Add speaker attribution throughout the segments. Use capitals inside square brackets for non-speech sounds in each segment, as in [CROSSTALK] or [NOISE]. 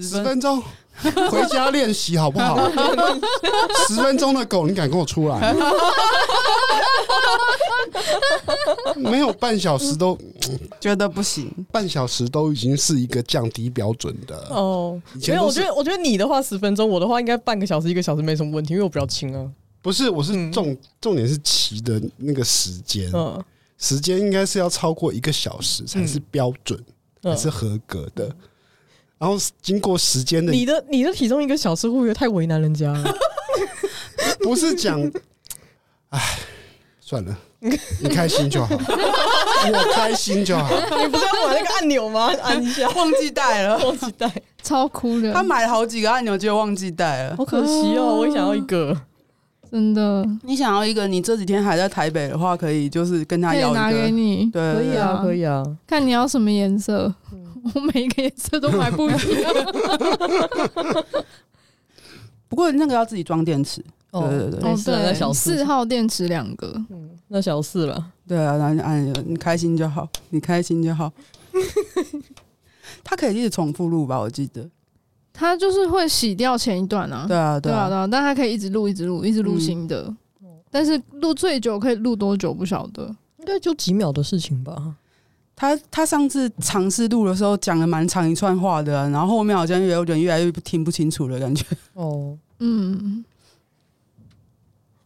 Speaker 1: 十分钟，回家练习好不好？[LAUGHS] 十分钟的狗，你敢跟我出来？没有半小时都
Speaker 2: 觉得不行，
Speaker 1: 半小时都已经是一个降低标准的
Speaker 3: 哦。没有，我觉得，我觉得你的话十分钟，我的话应该半个小时、一个小时没什么问题，因为我比较轻啊。
Speaker 1: 不是，我是重重点是骑的那个时间，嗯时间应该是要超过一个小时才是标准，才是合格的。然后经过时间的，
Speaker 3: 你的你的体重一个小时会不会太为难人家了？[LAUGHS]
Speaker 1: 不是讲，哎，算了，你开心就好，[LAUGHS] 我开心就好。
Speaker 3: 你不是要买那个按钮吗？按一下，
Speaker 2: 忘记带了，
Speaker 3: 忘记带，
Speaker 4: 超酷的。
Speaker 2: 他买了好几个按钮，就忘记带了，
Speaker 3: 好可惜哦。我也想要一个，
Speaker 4: 真的。你
Speaker 2: 想要一个？你这几天还在台北的话，可以就是跟他要一个，
Speaker 4: 拿给你。
Speaker 2: 对，
Speaker 3: 可以啊，可以啊。
Speaker 4: 看你要什么颜色。我每一个颜色都买不一样，[LAUGHS]
Speaker 2: 不过那个要自己装电池。
Speaker 3: 哦，对对对，
Speaker 4: 哦对，那小四号电池两个，
Speaker 3: 嗯，那小四了。
Speaker 2: 对啊，然后按你开心就好，你开心就好。[LAUGHS] 它可以一直重复录吧？我记得，
Speaker 4: 它就是会洗掉前一段啊。
Speaker 2: 对啊，对啊，
Speaker 4: 对啊，但它可以一直录，一直录，一直录新的。嗯，但是录最久可以录多久不晓得，
Speaker 3: 应该就几秒的事情吧。
Speaker 2: 他他上次尝试录的时候讲了蛮长一串话的，然后后面好像有点越来越听不清楚了感觉。
Speaker 3: 哦，嗯，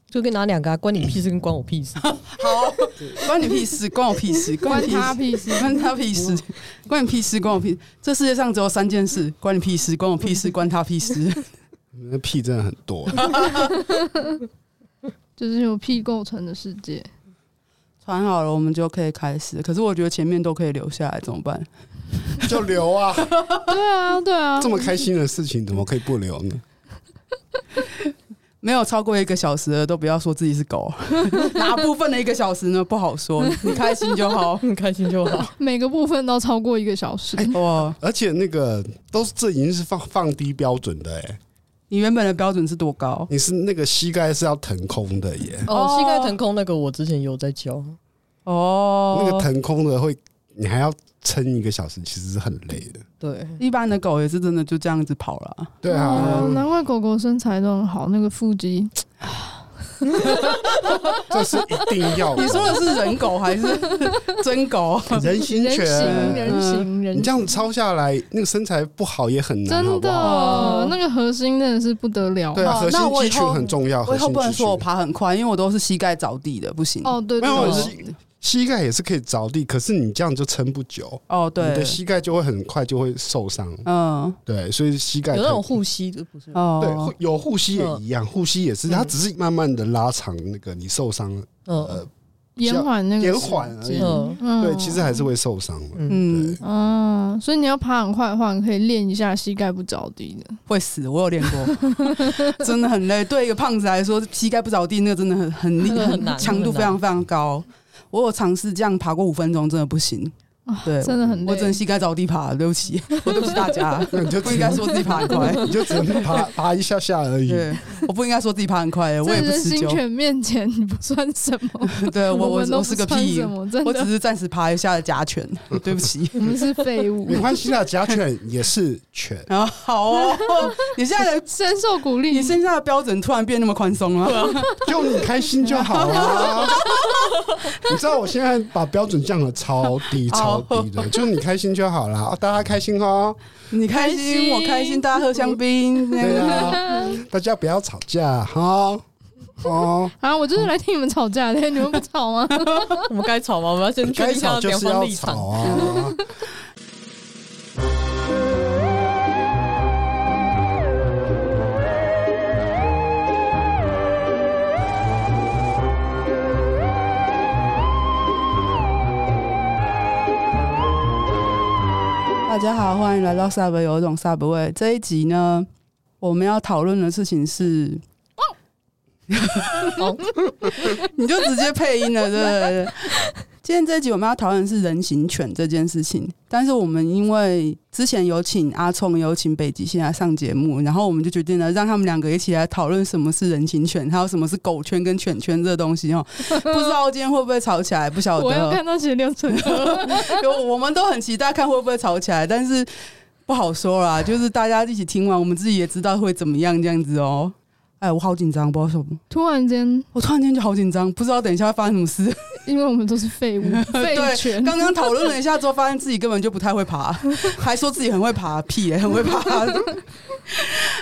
Speaker 3: 就可以拿两个、啊，关你屁事跟关我屁事。[LAUGHS] 好，
Speaker 2: 关你屁事，关我屁事，[LAUGHS]
Speaker 4: 关他屁事，
Speaker 2: 关他屁事，关你屁事，关我屁。这世界上只有三件事：关你屁事，关我屁事，[LAUGHS] 关他屁事。
Speaker 1: 那屁真的很多，
Speaker 4: 就是由屁构成的世界。
Speaker 2: 传好了，我们就可以开始。可是我觉得前面都可以留下来，怎么办？[LAUGHS]
Speaker 1: 就留啊！[LAUGHS]
Speaker 4: 对啊，对啊，
Speaker 1: 这么开心的事情，怎么可以不留呢？[LAUGHS]
Speaker 2: 没有超过一个小时的，都不要说自己是狗。哪部分的一个小时呢？不好说。你开心就好，
Speaker 3: 你开心就好。
Speaker 4: 每个部分都超过一个小时，
Speaker 1: 欸、哇！而且那个都是这已经是放放低标准的哎、欸。
Speaker 2: 你原本的标准是多高？
Speaker 1: 你是那个膝盖是要腾空的耶。
Speaker 3: 哦，膝盖腾空那个我之前有在教。
Speaker 2: 哦，
Speaker 1: 那个腾空的会，你还要撑一个小时，其实是很累的。
Speaker 3: 对，
Speaker 2: 一般的狗也是真的就这样子跑了。
Speaker 1: 对啊，
Speaker 4: 难怪狗狗身材都很好，那个腹肌。[LAUGHS]
Speaker 1: 这是一定要的。
Speaker 2: 你说的是人狗还是 [LAUGHS] 真狗？
Speaker 1: 人形犬，
Speaker 4: 人形人。
Speaker 1: 你这样抄下来，那个身材不好也很难，
Speaker 4: 真的。那个核心真的是不得了。
Speaker 1: 对啊，核心肌群很重要。
Speaker 2: 我以后不能说我爬很快，因为我都是膝盖着地的，不行。
Speaker 4: 哦，对对。
Speaker 1: 膝盖也是可以着地，可是你这样就撑不久
Speaker 2: 哦。对，
Speaker 1: 你的膝盖就会很快就会受伤。嗯，对，所以膝盖
Speaker 3: 有那种护膝的不是？
Speaker 1: 哦，对，有护膝也一样，护膝也是，它只是慢慢的拉长那个你受伤，呃，
Speaker 4: 延缓那个
Speaker 1: 延缓而已。对，其实还是会受伤。嗯，
Speaker 4: 哦，所以你要爬很快的话，你可以练一下膝盖不着地的。
Speaker 2: 会死，我有练过，[LAUGHS] 真的很累。对一个胖子来说，膝盖不着地那个真的很很厉很强度非常非常高。我有尝试这样爬过五分钟，真的不行。对，
Speaker 4: 真的很累，
Speaker 2: 我只能膝盖着地爬，对不起，[LAUGHS] 我对不起大家，你就不应该说自己爬很快，[LAUGHS]
Speaker 1: 你就只能爬爬一下下而已。
Speaker 2: 对，我不应该说自己爬很快，我也不持久。
Speaker 4: 人形犬面前你不算什么，[LAUGHS]
Speaker 2: 对我我我是个屁，我只是暂时爬一下的假犬，对不起，
Speaker 4: 我们是废物。
Speaker 1: 没关系啦，假犬也是犬
Speaker 2: 啊。好哦，你现在的
Speaker 4: 深受鼓励，
Speaker 2: 你现在的标准突然变那么宽松了，
Speaker 1: 就你开心就好了。你知道我现在把标准降了超低超低的，就你开心就好了，大家开心哦，
Speaker 2: 你开心我开心，大家喝香槟，
Speaker 1: 对啊，大家不要吵架哈 [LAUGHS] 哦。
Speaker 4: 啊，我就是来听你们吵架的，你们不吵吗？[LAUGHS]
Speaker 3: 我们该吵吗？我们要先
Speaker 1: 该吵就是要吵啊。
Speaker 2: 大家好，欢迎来到 Sub 有一种 Sub 味。这一集呢，我们要讨论的事情是，哦，[LAUGHS] 你就直接配音了，对不对？今天这一集我们要讨论的是人形犬这件事情，但是我们因为之前有请阿聪，有请北极星来上节目，然后我们就决定了让他们两个一起来讨论什么是人形犬，还有什么是狗圈跟犬圈这个东西哦。不知道今天会不会吵起来，不晓得。
Speaker 4: 我要看到血流成河，
Speaker 2: 有我们都很期待看会不会吵起来，但是不好说啦，就是大家一起听完，我们自己也知道会怎么样这样子哦。哎，我好紧张，不知道什么。
Speaker 4: 突然间，
Speaker 2: 我突然间就好紧张，不知道等一下会发生什么事。[LAUGHS]
Speaker 4: 因为我们都是废物，[LAUGHS] 废犬。
Speaker 2: 刚刚讨论了一下之后，发现自己根本就不太会爬，[LAUGHS] 还说自己很会爬，屁嘞，很会爬。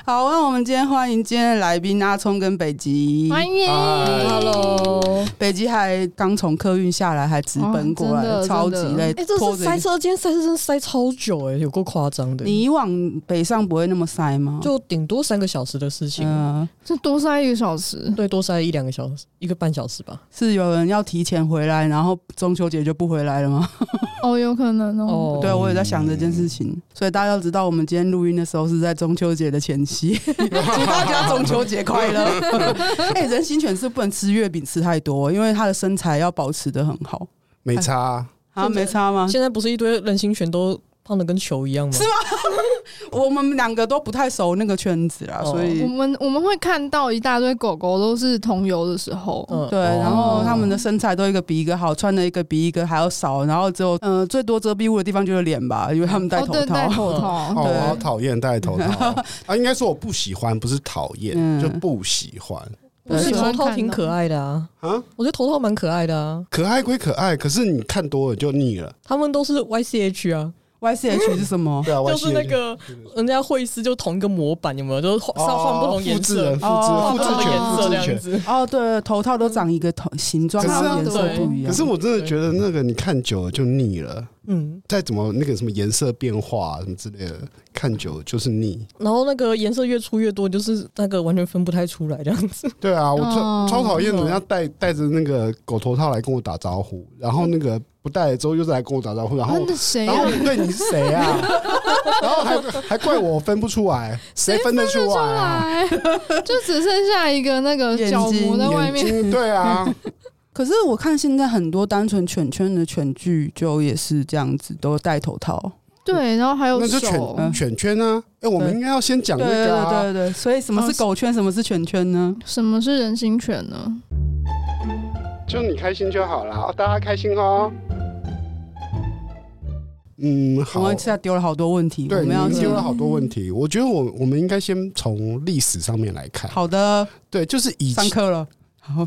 Speaker 2: 好，那我们今天欢迎今天的来宾阿聪跟北极，
Speaker 4: 欢迎
Speaker 3: ，Hello，
Speaker 2: 北极还刚从客运下来，还直奔过来，哦、超级累。
Speaker 3: 哎、欸，这是塞车，今天塞车真的塞超久，哎，有够夸张的。
Speaker 2: 你以往北上不会那么塞吗？
Speaker 3: 就顶多三个小时的事情，
Speaker 2: 嗯，
Speaker 4: 就多塞一个小时，
Speaker 3: 对，多塞一两个小时，一个半小时吧。
Speaker 2: 是有人要提前回来，然后中秋节就不回来了吗？[LAUGHS]
Speaker 4: 哦，有可能哦。
Speaker 2: 对，我也在想这件事情，所以大家要知道，我们今天录音的时候是在中秋节的前夕，祝大家中秋节快乐。[LAUGHS] 哎、欸，人形犬是不能吃月饼吃太多，因为它的身材要保持的很好。
Speaker 1: 没差
Speaker 2: 啊，没差吗？
Speaker 3: 现在不是一堆人形犬都胖的跟球一样吗？
Speaker 2: 是吗？[LAUGHS] 我们两个都不太熟那个圈子啦，所以。
Speaker 4: 我们我们会看到一大堆狗狗都是同游的时候，
Speaker 2: 嗯，对，然后他们的身材都一个比一个好，穿的一个比一个还要少，然后只有嗯最多遮蔽物的地方就是脸吧，因为他们戴头套，
Speaker 4: 戴头套，
Speaker 1: 哦，我好讨厌戴头套。[LAUGHS] 啊，应该说我不喜欢，不是讨厌，就不喜欢。
Speaker 3: 不是头套挺可爱的啊，啊，我觉得头套蛮可爱的啊，
Speaker 1: 可爱归可爱，可是你看多了就腻了。
Speaker 3: 他们都是 YCH 啊。
Speaker 2: Y C H 是什么？
Speaker 1: 对啊，
Speaker 3: 就是那个人家会师就同一个模板，有没有？就是换换不同颜色，
Speaker 1: 复制复制
Speaker 3: 颜色这样子。
Speaker 2: 哦，对，头套都长一个头形状，颜色不一样。
Speaker 1: 可是我真的觉得那个你看久了就腻了。嗯，再怎么那个什么颜色变化什么之类的，看久了就是腻。
Speaker 3: 然后那个颜色越出越多，就是那个完全分不太出来这样子。
Speaker 1: 对啊，我超超讨厌人家戴戴着那个狗头套来跟我打招呼，然后那个。不戴了之后又再来跟我打招呼，然后
Speaker 4: 谁？
Speaker 1: 然后对你是谁啊？[LAUGHS] 然后还还怪我分不出来，谁分得出来？[LAUGHS]
Speaker 4: 就只剩下一个那个角膜在外面。[LAUGHS]
Speaker 1: 对啊，
Speaker 2: 可是我看现在很多单纯犬圈的犬具就也是这样子，都戴头套。
Speaker 4: 对，然后还有
Speaker 1: 那就犬犬圈呢？哎，我们应该要先讲那个。对
Speaker 2: 对对对，所以什么是狗圈，什么是犬圈呢？
Speaker 4: 什么是人形犬呢？
Speaker 1: 就你开心就好了，大家开心哦。嗯，好，
Speaker 2: 我们现在丢了好多问题，
Speaker 1: 对，我们要丢了好多问题。我觉得我我们应该先从历史上面来看。
Speaker 2: 好的，
Speaker 1: 对，就是以
Speaker 2: 前上课了，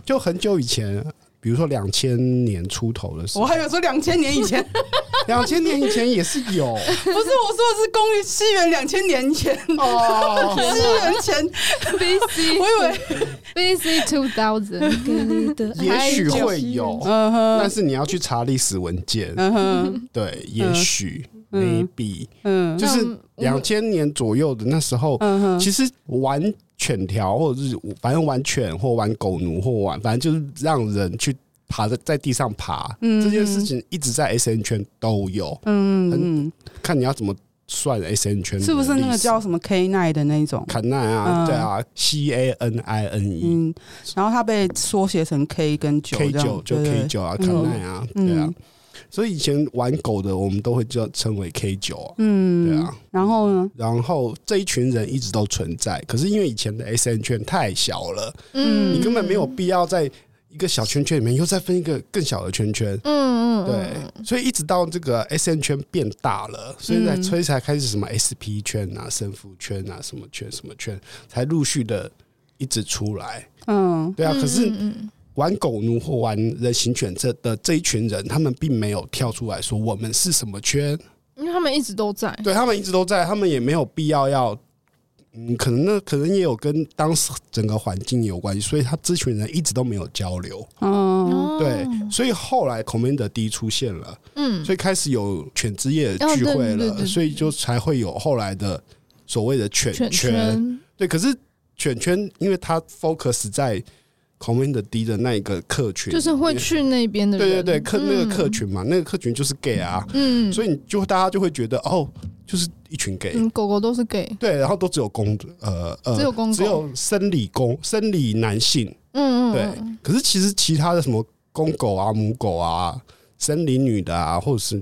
Speaker 1: 就很久以前。比如说两千年出头的时候，
Speaker 2: 我还有说两千年以前，[LAUGHS]
Speaker 1: 两千年以前也是有，不
Speaker 2: 是我说的是公元西元两千年前。哦，西元前。
Speaker 4: BC，[LAUGHS]
Speaker 2: 我以为
Speaker 4: BC two thousand，
Speaker 1: 也许会有，但是你要去查历史文件，嗯哼，对，也许 maybe，嗯，就是两千年左右的那时候，嗯哼，其实玩。犬条，或者是反正玩犬，或玩狗奴，或玩，反正就是让人去爬在在地上爬，嗯、这件事情一直在 S N 圈都有。嗯嗯，看你要怎么算 S N 圈，
Speaker 2: 是不是那个叫什么 K nine 的那种
Speaker 1: ？K nine 啊，对啊，C A N I N E。嗯，
Speaker 2: 然后它被缩写成 K 跟九
Speaker 1: ，K 九就 K 九啊，K nine 啊，对啊。所以以前玩狗的，我们都会叫称为 K 九啊，嗯，对啊。
Speaker 2: 然后呢？
Speaker 1: 然后这一群人一直都存在，可是因为以前的 SN 圈太小了，嗯，你根本没有必要在一个小圈圈里面又再分一个更小的圈圈，嗯嗯，对。所以一直到这个 SN 圈变大了，所以才所以才开始什么 SP 圈啊、胜负圈啊、什么圈什么圈，才陆续的一直出来，嗯，对啊。可是。玩狗奴或玩人形犬这的这一群人，他们并没有跳出来说我们是什么圈，
Speaker 4: 因为他们一直都在。
Speaker 1: 对，他们一直都在，他们也没有必要要，嗯，可能那可能也有跟当时整个环境有关系，所以他这群人一直都没有交流。嗯，对，所以后来 Commander D 出现了，嗯，所以开始有犬之夜的聚会了，所以就才会有后来的所谓的犬圈。对，可是犬圈因为它 focus 在。Commander D 的那一个客群，
Speaker 4: 就是会去那边的人，对
Speaker 1: 对对，客那个客群嘛，那个客群就是 gay 啊，嗯，所以你就大家就会觉得哦，就是一群 gay，
Speaker 4: 嗯，狗狗都是 gay，
Speaker 1: 对，然后都只有公，呃呃，
Speaker 4: 只有公，
Speaker 1: 只有生理公，生理男性，嗯嗯，对，可是其实其他的什么公狗啊、母狗啊、生理女的啊，或者是。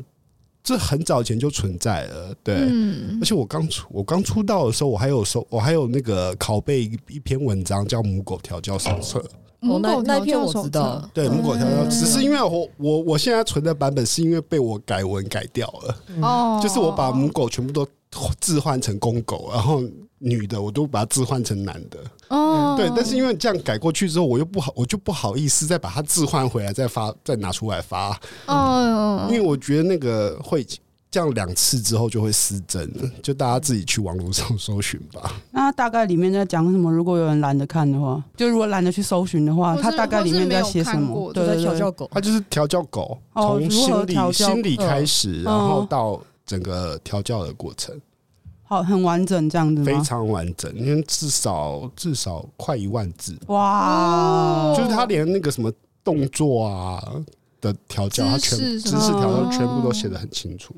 Speaker 1: 这很早前就存在了，对，嗯、而且我刚出我刚出道的时候，我还有收我还有那个拷贝一一篇文章叫《母狗调教手册》。
Speaker 3: 哦，那那篇我知道，
Speaker 1: 对，母狗条条，只是因为我我我现在存的版本是因为被我改文改掉了，哦，[LAUGHS] 就是我把母狗全部都置换成公狗，然后女的我都把它置换成男的。
Speaker 4: 哦，
Speaker 1: 对，但是因为这样改过去之后，我又不好，我就不好意思再把它置换回来，再发，再拿出来发。
Speaker 4: 哦，
Speaker 1: 因为我觉得那个会这样两次之后就会失真了，就大家自己去网络上搜寻吧。
Speaker 2: 那大概里面在讲什么？如果有人懒得看的话，就如果懒得去搜寻的话，它大概里面在写什么？
Speaker 3: 对，在调教狗，
Speaker 1: 它就是调教狗，从心理心理开始，然后到整个调教的过程。
Speaker 2: 好，很完整这样子？
Speaker 1: 非常完整，因为至少至少快一万字
Speaker 2: 哇！
Speaker 1: 就是他连那个什么动作啊的调教，他全姿势调教全部都写的很清楚。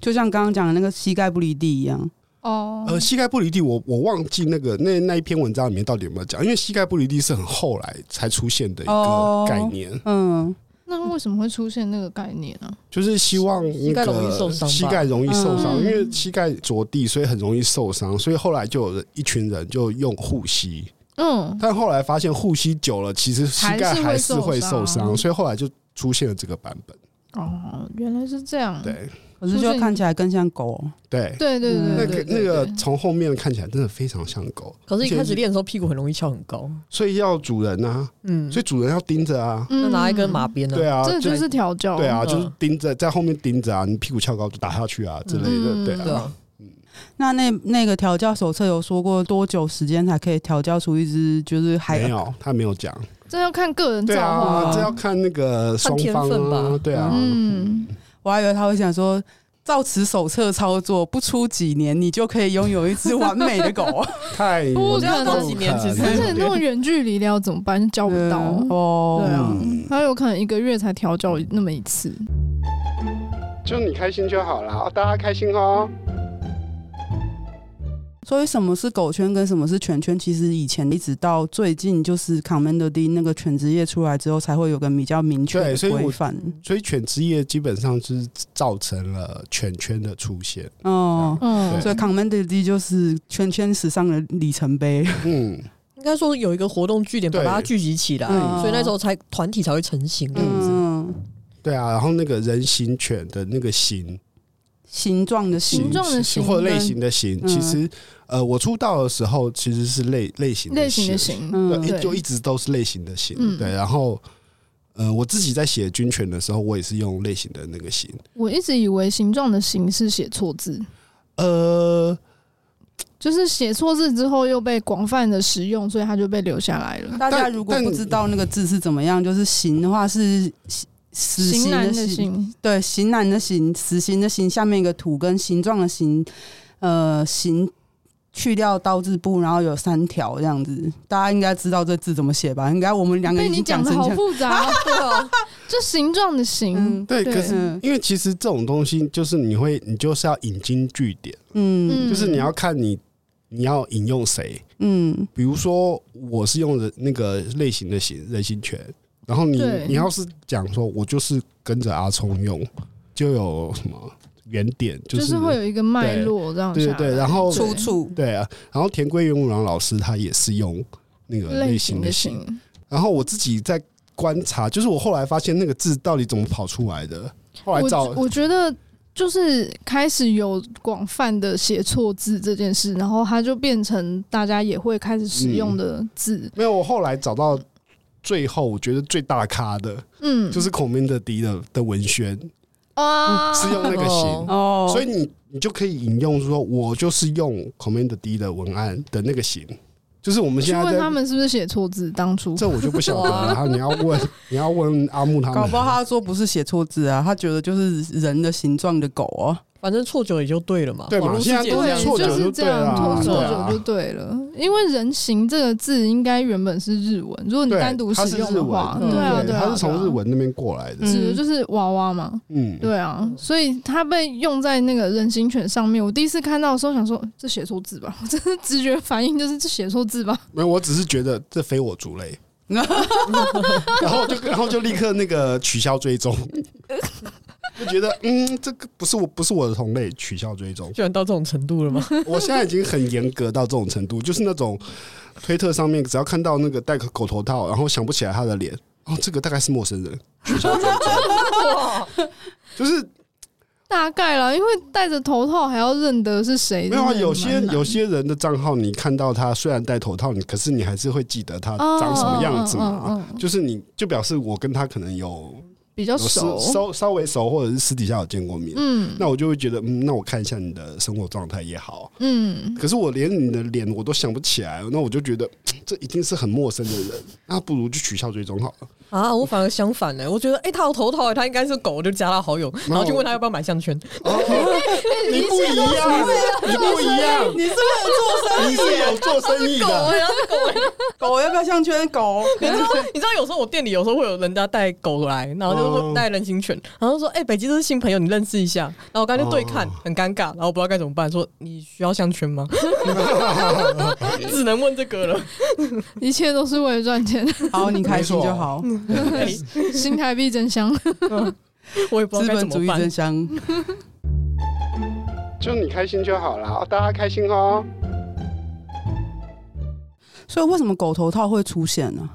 Speaker 2: 就像刚刚讲的那个膝盖不离地一样。
Speaker 4: 哦，
Speaker 1: 呃，膝盖不离地，我我忘记那个那那一篇文章里面到底有没有讲，因为膝盖不离地是很后来才出现的一个概念。
Speaker 2: 嗯。
Speaker 4: 那为什么会出现那个概念呢？
Speaker 1: 就是希望膝盖受伤膝盖容易受伤，因为膝盖着地，所以很容易受伤。所以后来就有一群人就用护膝。嗯，但后来发现护膝久了，其实膝盖还是会受伤，所以后来就出现了这个版本。
Speaker 4: 哦，原来是这样。
Speaker 1: 对。
Speaker 2: 可是就看起来更像狗，
Speaker 1: 对。
Speaker 4: 对对对，
Speaker 1: 那个那个从后面看起来真的非常像狗。
Speaker 3: 可是，一开始练的时候屁股很容易翘很高，
Speaker 1: 所以要主人啊，嗯，所以主人要盯着啊，
Speaker 3: 那拿一根马鞭呢？
Speaker 1: 对啊，
Speaker 4: 这就是调教，
Speaker 1: 对啊，就是盯着在后面盯着啊，你屁股翘高就打下去啊之类的，对啊。
Speaker 2: 嗯，那那那个调教手册有说过多久时间才可以调教出一只就是还
Speaker 1: 没有，他没有讲，
Speaker 4: 这要看个人造化，
Speaker 1: 这要看那个双方啊，对啊，
Speaker 2: 嗯，我还以为他会想说。照此手册操作，不出几年，你就可以拥有一只完美的狗。[LAUGHS]
Speaker 1: 太
Speaker 4: 不可
Speaker 3: 能，几年其实，
Speaker 4: 而且那种远距离要怎么办？教不到哦。对啊，他有可能一个月才调教那么一次。
Speaker 1: 就你开心就好了，大家开心哦。
Speaker 2: 所以什么是狗圈跟什么是犬圈？其实以前一直到最近，就是 Commander D 那个犬职业出来之后，才会有个比较明确的规范。
Speaker 1: 所以犬职业基本上是造成了犬圈的出现。
Speaker 2: 哦，嗯，所以 Commander D 就是犬圈史上的里程碑。
Speaker 1: 嗯，
Speaker 3: 应该说有一个活动据点把它聚集起来，所以那时候才团体才会成型。
Speaker 2: 嗯，
Speaker 1: 对啊，然后那个人形犬的那个形。
Speaker 2: 形状的形，
Speaker 4: 形状的形，
Speaker 1: 或类型的形，其实，呃，我出道的时候其实是类类型
Speaker 4: 类型的形，
Speaker 1: 对，就一直都是类型的形，对。然后，呃，我自己在写军犬的时候，我也是用类型的那个形。
Speaker 4: 我一直以为形状的形是写错字，
Speaker 1: 呃，
Speaker 4: 就是写错字之后又被广泛的使用，所以它就被留下来了。
Speaker 2: 大家如果不知道那个字是怎么样，就是形的话是。死刑的刑，对，刑男的刑，死刑的刑，下面一个土跟形状的形，呃，形去掉刀字部，然后有三条这样子，大家应该知道这字怎么写吧？应该我们两个已经讲的
Speaker 4: 好复杂，对哦，就形状的形，
Speaker 1: 对，可是因为其实这种东西就是你会，你就是要引经据典，嗯，就是你要看你你要引用谁，嗯，比如说我是用的那个类型的形人形犬。然后你你要是讲说，我就是跟着阿聪用，就有什么原点，就是、
Speaker 4: 就是会有一个脉络这样。
Speaker 1: 对对对，然后
Speaker 2: 出处
Speaker 1: 对啊，然后田归元五郎老师他也是用那个类型的型。的然后我自己在观察，就是我后来发现那个字到底怎么跑出来的。后来找
Speaker 4: 我，我觉得就是开始有广泛的写错字这件事，然后它就变成大家也会开始使用的字。嗯、
Speaker 1: 没有，我后来找到。最后，我觉得最大咖的，嗯，就是 Commander D 的的文宣啊，是用那个型。哦，所以你你就可以引用说，我就是用 Commander D 的文案的那个型，就是我们现在
Speaker 4: 问他们是不是写错字，当初。
Speaker 1: 这我就不晓得了。然 [LAUGHS] 后你要问你要问阿木他们，
Speaker 2: 搞不好他说不是写错字啊，他觉得就是人的形状的狗啊。
Speaker 3: 反正错久也就对了嘛，
Speaker 1: 对嘛？现在都错久就对了，
Speaker 4: 错久就对了。因为“人形”这个字应该原本是日文，如果你单独使用的话，对啊，对，
Speaker 1: 它是从日文那边过来的，
Speaker 4: 指的就是娃娃嘛，嗯，对啊，所以它被用在那个人形犬上面。我第一次看到的时候，想说这写错字吧，[LAUGHS] 我真的直觉反应就是这写错字吧。
Speaker 1: 没有，我只是觉得这非我族类，[LAUGHS] [LAUGHS] 然后就然后就立刻那个取消追踪。就觉得嗯，这个不是我，不是我的同类，取消追踪，
Speaker 3: 居然到这种程度了吗？[LAUGHS]
Speaker 1: 我现在已经很严格到这种程度，就是那种推特上面只要看到那个戴个狗头套，然后想不起来他的脸，哦，这个大概是陌生人，取消追踪。[LAUGHS] 就是
Speaker 4: 大概啦，因为戴着头套还要认得是谁。
Speaker 1: 没有啊，有些有些人的账号，你看到他虽然戴头套，你可是你还是会记得他长什么样子嘛？就是你就表示我跟他可能有。
Speaker 4: 比较熟，
Speaker 1: 稍稍微熟，或者是私底下有见过面，嗯，那我就会觉得，嗯，那我看一下你的生活状态也好，嗯，可是我连你的脸我都想不起来，那我就觉得 [TSK] 这一定是很陌生的人，那不如就取消追踪好了。
Speaker 3: 啊，我反而相反呢，我觉得，哎，他有头套，他应该是狗，我就加他好友，然后就问他要不要买项圈。[LAUGHS]
Speaker 1: 你不一样，你不一样，
Speaker 2: 你是不是做生意？
Speaker 1: 你是有做生意的。[LAUGHS]
Speaker 2: 狗，狗要不要项圈？狗，[LAUGHS]
Speaker 3: 你知道？你知道有时候我店里有时候会有人家带狗来，然后就。带人形犬，然后说：“哎、欸，北极都是新朋友，你认识一下。”然后我刚才就对看，很尴尬，然后我不知道该怎么办。说：“你需要项圈吗？” [LAUGHS] 只能问这个了。[LAUGHS]
Speaker 4: 一切都是为了赚钱。
Speaker 2: 好，你开心就好。
Speaker 4: 新台币真香。[LAUGHS]
Speaker 3: 我也不知道该怎么。
Speaker 1: 就你开心就好了，大家开心哦。
Speaker 2: 所以，为什么狗头套会出现呢？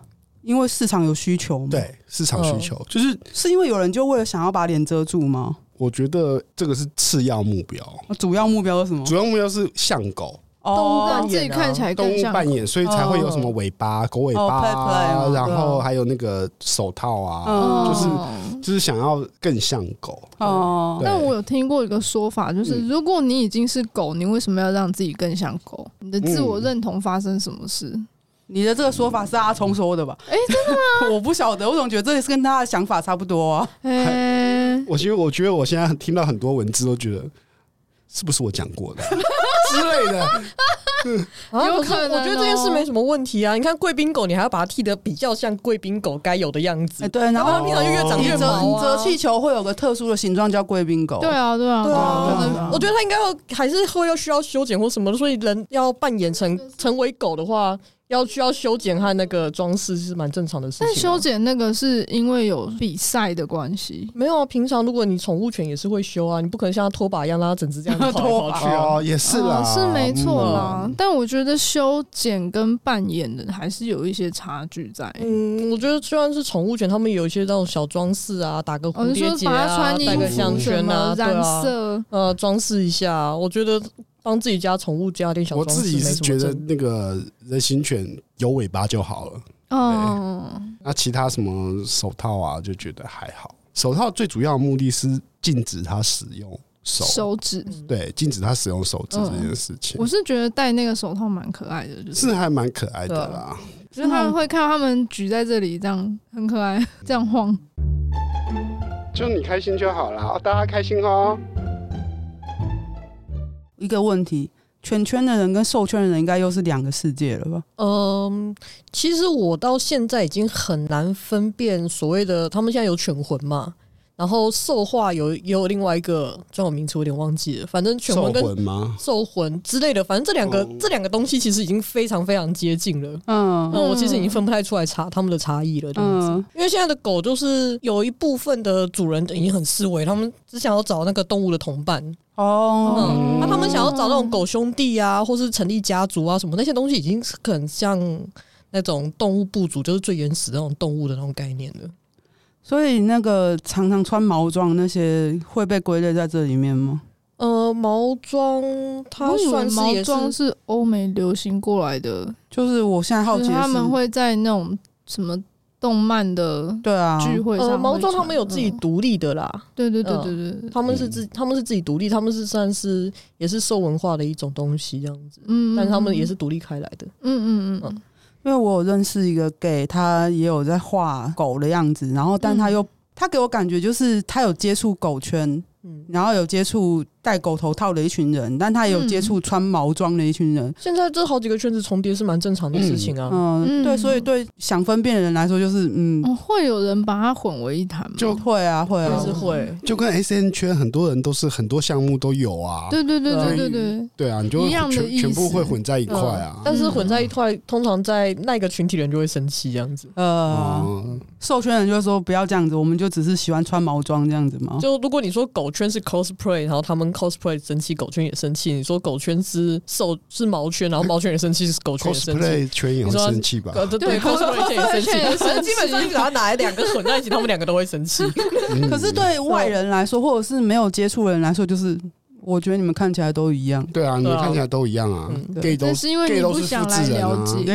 Speaker 2: 因为市场有需求嘛？
Speaker 1: 对，市场需求就是
Speaker 2: 是因为有人就为了想要把脸遮住吗？
Speaker 1: 我觉得这个是次要目标，
Speaker 2: 主要目标是什么？
Speaker 1: 主要目标是像狗，
Speaker 4: 动物让自己看起来
Speaker 1: 动物扮演，所以才会有什么尾巴、狗尾巴啊，然后还有那个手套啊，就是就是想要更像狗。
Speaker 4: 哦，但我有听过一个说法，就是如果你已经是狗，你为什么要让自己更像狗？你的自我认同发生什么事？
Speaker 2: 你的这个说法是阿聪说的吧？
Speaker 4: 哎、欸，真的吗？[LAUGHS]
Speaker 2: 我不晓得，我总觉得这也是跟他的想法差不多啊。
Speaker 1: 欸、[LAUGHS] 我觉得，我觉得我现在听到很多文字，都觉得是不是我讲过的 [LAUGHS] 之类的。
Speaker 3: 有可能，我觉得这件事没什么问题啊。你看贵宾狗，你还要把它剃得比较像贵宾狗该有的样子。
Speaker 2: 哎，对，然后它平常就越长越毛。你折气球会有个特殊的形状，叫贵宾狗。
Speaker 4: 对啊，对啊，对啊。
Speaker 3: 我觉得它应该要还是会要需要修剪或什么，所以人要扮演成成为狗的话。要需要修剪和那个装饰是蛮正常的事情。但
Speaker 4: 修剪那个是因为有比赛的关系？
Speaker 3: 没有啊，平常如果你宠物犬也是会修啊，你不可能像它拖把一样让它整只这样拖来跑去啊。[LAUGHS]
Speaker 1: 也是啦，
Speaker 4: 是没错啦。但我觉得修剪跟扮演的还是有一些差距在。
Speaker 3: 嗯，我觉得虽然是宠物犬，他们有一些那种小装饰啊，打个蝴蝶结啊，戴个项圈啊，染色呃装饰一下，我觉得。帮自己家宠物加点小，我
Speaker 1: 自己是觉得那个人形犬有尾巴就好了。哦，那其他什么手套啊，就觉得还好。手套最主要的目的是禁止它使用手
Speaker 4: 手指，
Speaker 1: 对，禁止它使用手指这件事情。
Speaker 4: 我是觉得戴那个手套蛮可爱的，就是
Speaker 1: 还蛮可爱的啦。
Speaker 4: 就是他们会看到他们举在这里，这样很可爱，[LAUGHS] 这样晃。
Speaker 1: 就你开心就好了，大家开心哦。
Speaker 2: 一个问题，犬圈的人跟兽圈的人应该又是两个世界了吧？
Speaker 3: 嗯，其实我到现在已经很难分辨所谓的他们现在有犬魂嘛。然后兽化有也有另外一个专有名词，我有点忘记了。反正犬魂跟兽魂之类的，反正这两个、哦、这两个东西其实已经非常非常接近了。嗯，那我其实已经分不太出来差他们的差异了。这样子，嗯、因为现在的狗就是有一部分的主人已经很思维，他们只想要找那个动物的同伴。哦，嗯，那他们想要找那种狗兄弟啊，或是成立家族啊什么那些东西，已经很像那种动物部族，就是最原始的那种动物的那种概念了。
Speaker 2: 所以那个常常穿毛装那些会被归类在这里面吗？
Speaker 3: 呃，毛装它算是毛装
Speaker 4: 是欧美流行过来的，
Speaker 2: 就是我现在好奇
Speaker 4: 他们会在那种什么动漫的对啊。聚会上，
Speaker 3: 毛装他们有自己独立的啦，
Speaker 4: 对对对对对，
Speaker 3: 他们是自他们是自己独立，他们是算是也是受文化的一种东西这样子，嗯，但是他们也是独立开来的，嗯嗯。嗯。
Speaker 2: 因为我有认识一个 gay，他也有在画狗的样子，然后但他又、嗯、他给我感觉就是他有接触狗圈，嗯，然后有接触。戴狗头套的一群人，但他也有接触穿毛装的一群人。
Speaker 3: 现在这好几个圈子重叠是蛮正常的事情啊。
Speaker 2: 嗯，对，所以对想分辨的人来说，就是嗯，
Speaker 4: 会有人把它混为一谈吗？
Speaker 2: 就会啊，会啊，
Speaker 3: 是会。
Speaker 1: 就跟 S N 圈很多人都是很多项目都有啊。
Speaker 4: 对对对对对对。
Speaker 1: 对啊，你就全全部会混在一块啊。
Speaker 3: 但是混在一块，通常在那个群体人就会生气这样子。
Speaker 2: 呃，兽圈人就会说不要这样子，我们就只是喜欢穿毛装这样子嘛。
Speaker 3: 就如果你说狗圈是 cosplay，然后他们 cosplay 生气，狗圈也生气。你说狗圈是兽是毛圈，然后毛圈也生气，是狗圈也生
Speaker 1: 气。圈也会生气吧？
Speaker 3: 对对，cosplay 圈也生气。所以基本上你只要拿来两个混在一起，他们两个都会生气。
Speaker 2: 可是对外人来说，或者是没有接触的人来说，就是。我觉得你们看起来都一样。
Speaker 1: 对啊，你们看起来都一样啊。gay 都
Speaker 4: 是因为你不想来了解。[LAUGHS]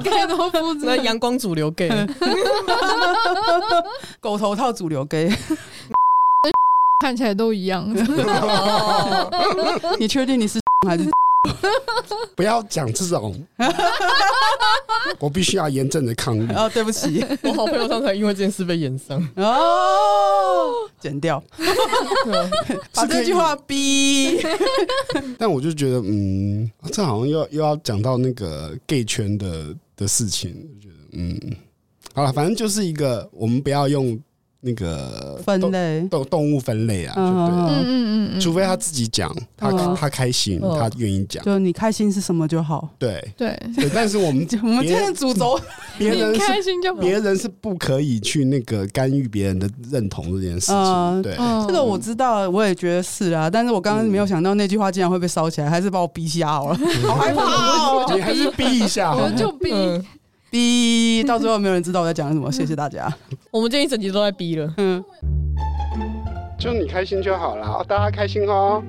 Speaker 4: gay 都不知道。
Speaker 3: 那阳光主流 gay，[LAUGHS]
Speaker 2: 狗头套主流 gay，[LAUGHS]
Speaker 4: 看起来都一样。[LAUGHS]
Speaker 2: 你确定你是 [LAUGHS] 还是？
Speaker 1: 不要讲这种，我必须要严正的抗议。
Speaker 2: 哦，对不起，
Speaker 3: 我好朋友刚才因为这件事被延上。
Speaker 2: 哦，剪掉，把这句话逼。
Speaker 1: 但我就觉得，嗯，这好像又要又要讲到那个 gay 圈的的事情，我觉得，嗯，好了，反正就是一个，我们不要用。那个
Speaker 2: 分类。
Speaker 1: 动动物分类啊，对不对？嗯嗯嗯，除非他自己讲，他他开心，他愿意讲，
Speaker 2: 就你开心是什么就好。
Speaker 1: 对。
Speaker 4: 对。
Speaker 1: 对，但是我们 [LAUGHS]
Speaker 2: 我们今天主轴，
Speaker 1: 别人
Speaker 4: 开心就
Speaker 1: 别人是不可以去那个干预别人的认同这件事情。对，
Speaker 2: 这个我知道，我也觉得是啊。但是我刚刚没有想到那句话竟然会被烧起来，还是把我逼瞎好了，[LAUGHS] 好害怕。
Speaker 1: 你还是逼一下，
Speaker 4: 我就逼。
Speaker 2: 逼到最后没有人知道我在讲什么，谢谢大家。[LAUGHS]
Speaker 3: 我们今天一整集都在逼了，嗯，
Speaker 1: 就你开心就好了，大家开心哦。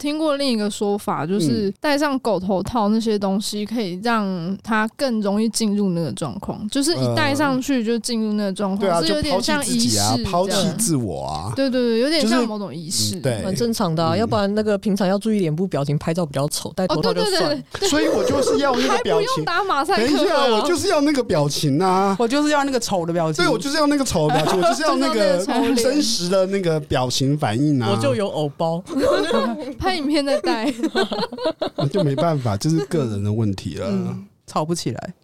Speaker 4: 听过另一个说法，就是戴上狗头套那些东西，可以让它更容易进入那个状况。就是一戴上去就进入那个状况，呃、是有点像仪式，
Speaker 1: 抛弃自我啊。
Speaker 4: 对对对，有点像某种仪式，
Speaker 1: 就是嗯、对，
Speaker 3: 很正常的、啊。要不然那个平常要注意脸部表情，拍照比较丑，戴头套就算。
Speaker 4: 哦、对对对对
Speaker 1: 所以我就是要那个表情，[LAUGHS]
Speaker 4: 打马赛克。
Speaker 1: 等一下，我就是要那个表情啊，
Speaker 2: 我就是要那个丑的表情。
Speaker 1: 对，我就是要那个丑的表情，我就是要那个 [LAUGHS] 真实的那个表情反应啊。
Speaker 3: 我就有偶包，[LAUGHS]
Speaker 4: 拍影片再带。[LAUGHS]
Speaker 1: 那就没办法，就是个人的问题了，
Speaker 2: 嗯、吵不起来。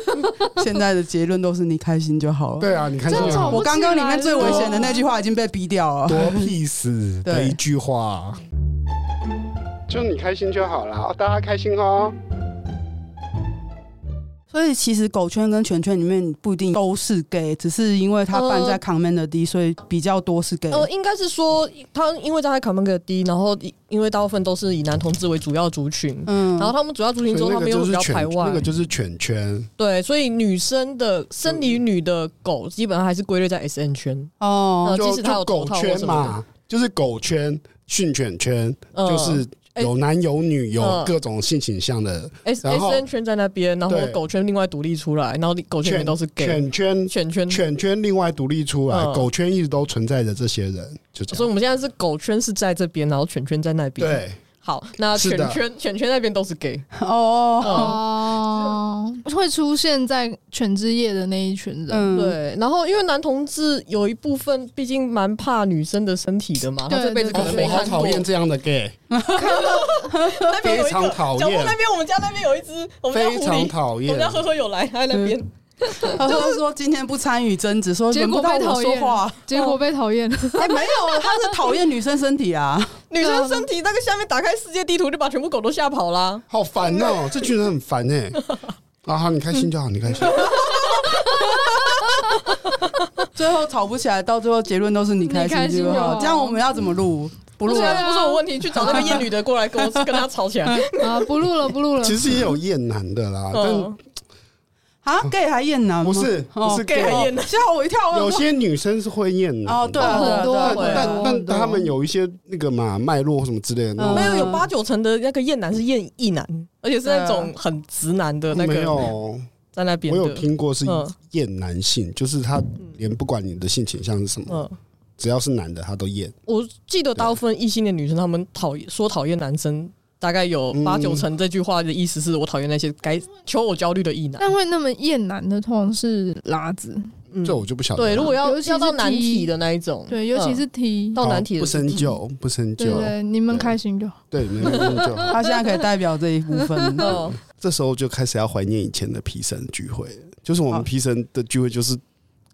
Speaker 2: [LAUGHS] 现在的结论都是你开心就好了。
Speaker 1: 对啊，你开心就好。
Speaker 2: 我刚刚里面最危险的那句话已经被逼掉了，
Speaker 1: 多屁事的一句话，就你开心就好了，大家开心哦。
Speaker 2: 所以其实狗圈跟犬圈里面不一定都是 gay，只是因为他办在 community，所以比较多是 gay。
Speaker 3: 呃，应该是说他因为在 community，然后因为大部分都是以男同志为主要族群，嗯，然后他们主要族群中，他们又比较排外，
Speaker 1: 那个就是犬圈。
Speaker 3: 对，所以女生的生理女的狗基本上还是归类在 SN 圈
Speaker 2: 哦，
Speaker 3: 即使它有
Speaker 1: 狗圈嘛，就是狗圈、训犬圈，就是。有男有女，有各种性倾向的。
Speaker 3: S S N 圈在那边，然后狗圈另外独立出来，然后狗圈都是 gay。
Speaker 1: 犬圈、
Speaker 3: 犬圈、
Speaker 1: 犬圈另外独立出来，狗圈一直都存在着这些人，就这样。
Speaker 3: 所以我们现在是狗圈是在这边，然后犬圈在那边。
Speaker 1: 对。
Speaker 3: 好，那犬圈犬圈那边都是 gay
Speaker 2: 哦
Speaker 4: 哦，会出现在犬之夜的那一群人，
Speaker 3: 对。然后因为男同志有一部分毕竟蛮怕女生的身体的嘛，他这辈子可能没看过。
Speaker 1: 讨厌这样的 gay，非常讨厌。
Speaker 3: 角落那边，我们家那边有一只，
Speaker 1: 非常讨厌。
Speaker 3: 我们家呵呵有来，他在那边。[LAUGHS]
Speaker 2: 他就是说今天不参与争执，说 [LAUGHS] 轮不到我说话，[LAUGHS]
Speaker 4: 结果被讨厌。
Speaker 2: 哎，没有，他是讨厌女生身体啊，
Speaker 3: 女生身体那个下面打开世界地图，就把全部狗都吓跑了。
Speaker 1: 好烦哦，这群人很烦哎。啊好，你开心就好，你开心。
Speaker 2: 最后吵不起来，到最后结论都是你开心就好。这样我们要怎么录？不录了，
Speaker 3: 不是我问题，去找那个厌女的过来跟我跟他吵起来。
Speaker 4: 啊，不录了，不录了。
Speaker 1: 其实也有厌男的啦，但。
Speaker 2: 啊，gay 还厌男吗？
Speaker 1: 不是，不是 gay 还厌男，
Speaker 2: 吓我一跳。
Speaker 1: 有些女生是会厌男
Speaker 2: 哦，对，很多，
Speaker 1: 但但他们有一些那个嘛脉络什么之类的，
Speaker 3: 没有，有八九成的那个厌男是厌异男，而且是那种很直男的那个。没有在那边，
Speaker 1: 我有听过是厌男性，就是他连不管你的性倾向是什么，只要是男的他都厌。
Speaker 3: 我记得大部分异性的女生，她们讨厌说讨厌男生。大概有八九成这句话的意思是我讨厌那些该求偶焦虑的异男，
Speaker 4: 但会那么厌男的通常是拉子，
Speaker 1: 这我就不晓得。
Speaker 3: 对，如果要要到难题的那一种，
Speaker 4: 对，尤其是 T
Speaker 3: 到难题的
Speaker 1: 不深究，不深究，
Speaker 4: 对，你们开心就好。
Speaker 1: 对，你们开心就好。[LAUGHS]
Speaker 2: 他现在可以代表这一部分。[LAUGHS]
Speaker 1: 这时候就开始要怀念以前的皮神聚会，就是我们皮神的聚会就是。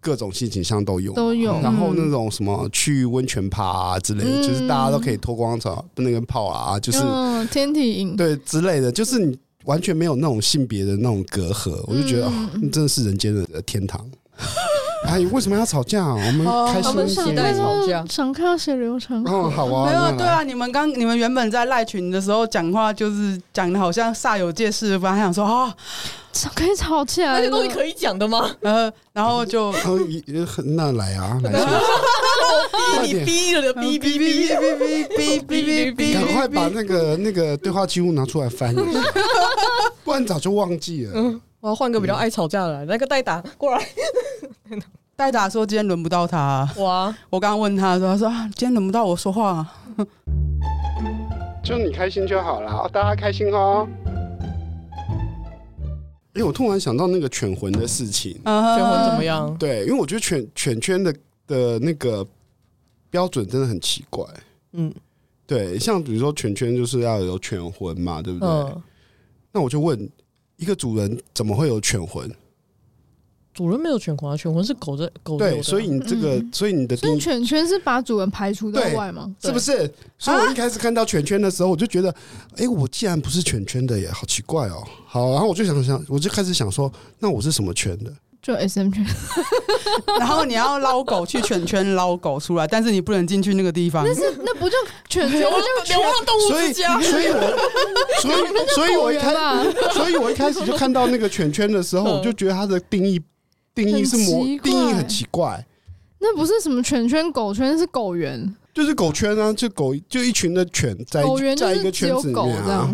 Speaker 1: 各种性倾向都有，
Speaker 4: 都有。
Speaker 1: 然后那种什么去温泉趴啊之类的，嗯、就是大家都可以脱光澡，那个泡啊，就是、
Speaker 4: 嗯、天体营
Speaker 1: 对之类的，就是你完全没有那种性别的那种隔阂，我就觉得、嗯哦、真的是人间的天堂。哎，为什么要吵架？我们开心一点。
Speaker 3: 在吵架，
Speaker 4: 想看到血流成河。
Speaker 1: 哦，好啊。
Speaker 2: 没有，对啊，你们刚你们原本在赖群的时候讲话，就是讲的好像煞有介事，本来还想说啊，
Speaker 4: 可以吵起来，
Speaker 3: 那些东西可以讲的吗？
Speaker 2: 呃，然后就
Speaker 1: 那来啊，来。[LAUGHS] [LAUGHS]
Speaker 3: 逼你逼了，逼逼逼逼逼逼逼逼！
Speaker 1: 赶快把那个那个对话记录拿出来翻一下，[LAUGHS] 不然早就忘记了。
Speaker 3: 嗯，我要换个比较爱吵架的，那个代打过来。[LAUGHS]
Speaker 2: 代打说今天轮不到他。哇！我刚刚问他说，他说今天轮不到我说话。
Speaker 1: 就你开心就好了，大家开心哦。哎，我突然想到那个犬魂的事情，
Speaker 3: 犬魂怎么样？
Speaker 1: 对，因为我觉得犬犬圈的的那个。标准真的很奇怪，嗯，对，像比如说犬圈就是要有犬魂嘛，对不对？嗯、那我就问，一个主人怎么会有犬魂？
Speaker 3: 主人没有犬魂啊，犬魂是狗的狗的。
Speaker 1: 对，所以你这个，嗯、所以你的
Speaker 4: 所以犬圈是把主人排除在外吗？
Speaker 1: 是不是？所以我一开始看到犬圈的时候，我就觉得，哎、啊欸，我既然不是犬圈的耶，好奇怪哦。好，然后我就想想，我就开始想说，那我是什么圈的？
Speaker 4: 就 S M 圈，[LAUGHS]
Speaker 2: 然后你要捞狗去犬圈捞狗出来，但是你不能进去那个地方。
Speaker 4: 那是那不就犬圈，我就流浪动物之家。
Speaker 1: 所以，所以我，所以，所以我一开，所以我一开始就看到那个犬圈的时候，我就觉得它的定义定义是模定义很奇怪。
Speaker 4: 那不是什么犬圈狗圈，是狗园，
Speaker 1: 就是狗圈啊，就狗就一群的犬在在一个圈子里面啊。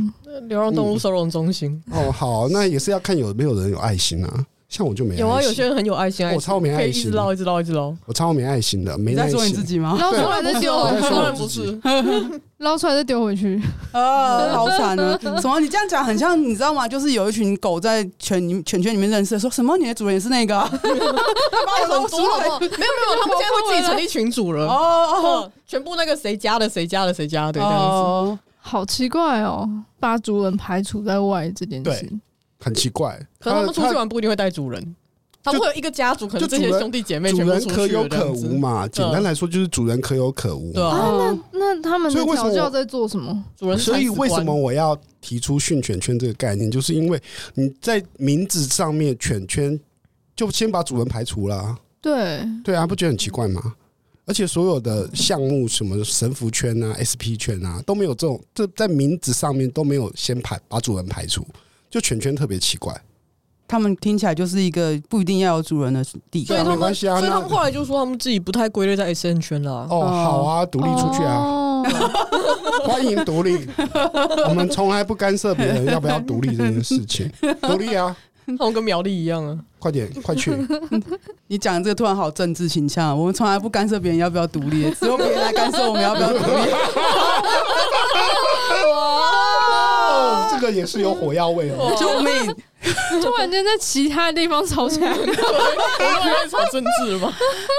Speaker 3: 流浪动物收容中心。
Speaker 1: 哦，好，那也是要看有没有人有爱心啊。像我就没有啊，
Speaker 3: 有些人很有爱心，爱心
Speaker 1: 我超没爱心，
Speaker 3: 一直捞，一直捞，一直捞。
Speaker 1: 我超没爱心的，没耐心。
Speaker 2: 你在说你自己吗？
Speaker 4: 捞出来再丢，当然不是，[LAUGHS] 捞出来再丢回去。
Speaker 2: 啊，好惨啊！什么？你这样讲很像，你知道吗？就是有一群狗在犬犬圈里面认识，说什么？你的主人也是那个？他 [LAUGHS] 把我捞出来，没有没有，
Speaker 3: 他们现在会自己成立群组了。哦哦，全部那个谁家的谁家的谁家的，这样子。
Speaker 4: 好奇怪哦，把主人排除在外这件事。
Speaker 1: 很奇怪，
Speaker 3: 可能他们出去玩不一定会带主人，他们会有一个家族，可能这些兄弟姐妹
Speaker 1: 主人可有可无嘛。简单来说，就是主人可有可无。
Speaker 4: 对啊，那那他们的调教在做什么？
Speaker 3: 主人，
Speaker 1: 所以为什么我要提出训犬圈这个概念？就是因为你在名字上面犬圈就先把主人排除了。
Speaker 4: 对
Speaker 1: 对啊，不觉得很奇怪吗？而且所有的项目，什么神符圈啊、SP 圈啊，都没有这种，这在名字上面都没有先排把主人排除。就犬圈特别奇怪，
Speaker 2: 他们听起来就是一个不一定要有主人的地方，
Speaker 1: 没关系啊。
Speaker 3: 所以他们后来就说他们自己不太归类在 SN 圈了。
Speaker 1: 哦，好啊，独立出去啊，欢迎独立。[LAUGHS] 我们从来不干涉别人要不要独立这件事情，[LAUGHS] 独立啊，
Speaker 3: 他们跟苗栗一样啊。
Speaker 1: 快点，快去！[LAUGHS]
Speaker 2: 你讲这个突然好政治倾向，我们从来不干涉别人要不要独立，只有别人来干涉我们要不要独立。
Speaker 1: 这个也是有火药味哦！[LAUGHS]
Speaker 2: 救命！
Speaker 4: 突然间在其他地方吵起
Speaker 3: 来，吗？[LAUGHS]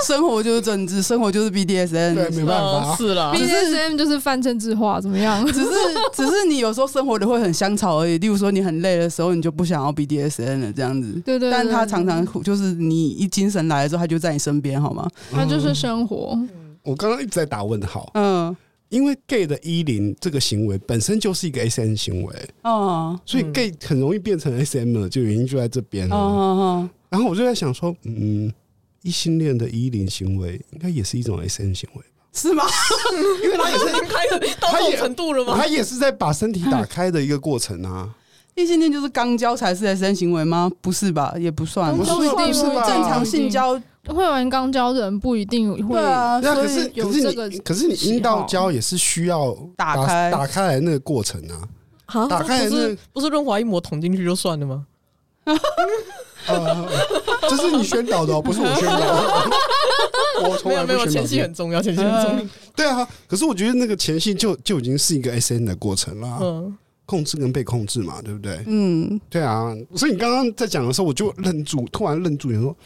Speaker 2: 生活就是政治，生活就是 BDSM，
Speaker 1: 对，没办法，
Speaker 3: 是啦。
Speaker 4: BDSM 就是泛政治化，怎么样？
Speaker 2: 只是，只是你有时候生活的会很香草而已。例如说，你很累的时候，你就不想要 BDSM 了，这样子。
Speaker 4: 对对。
Speaker 2: 但他常常就是你一精神来的时候，他就在你身边，好吗？
Speaker 4: 他就是生活。
Speaker 1: 我刚刚一直在打问号。嗯。因为 gay 的衣领这个行为本身就是一个 SM 行为哦，所以 gay 很容易变成 SM 了，就原因就在这边哦。然后我就在想说，嗯，异性恋的衣领行为应该也是一种 SM 行为吧？
Speaker 2: 是吗？[LAUGHS]
Speaker 3: 因为他也是开的到这种程度了吗？
Speaker 1: 他也是在把身体打开的一个过程啊。
Speaker 2: 异性恋就是肛交才是 SM 行为吗？不是吧？也不算，
Speaker 4: 不一定是
Speaker 2: 正常性交。
Speaker 4: 会玩肛交的人不一定会，
Speaker 2: 对啊，
Speaker 1: 可是可是你可是你阴道交也是需要
Speaker 2: 打开
Speaker 1: 打开来那个过程啊，打开
Speaker 3: 不是不是润滑一抹捅进去就算了吗？[LAUGHS]
Speaker 1: 这是你宣导的，不是我宣导的。[LAUGHS] 我从来
Speaker 3: 没有前戏很重要，前戏很重要。
Speaker 1: 对啊，可是我觉得那个前戏就就已经是一个 S N 的过程了，嗯，控制跟被控制嘛，对不对？嗯，对啊，所以你刚刚在讲的时候，我就愣住，突然愣住，你说。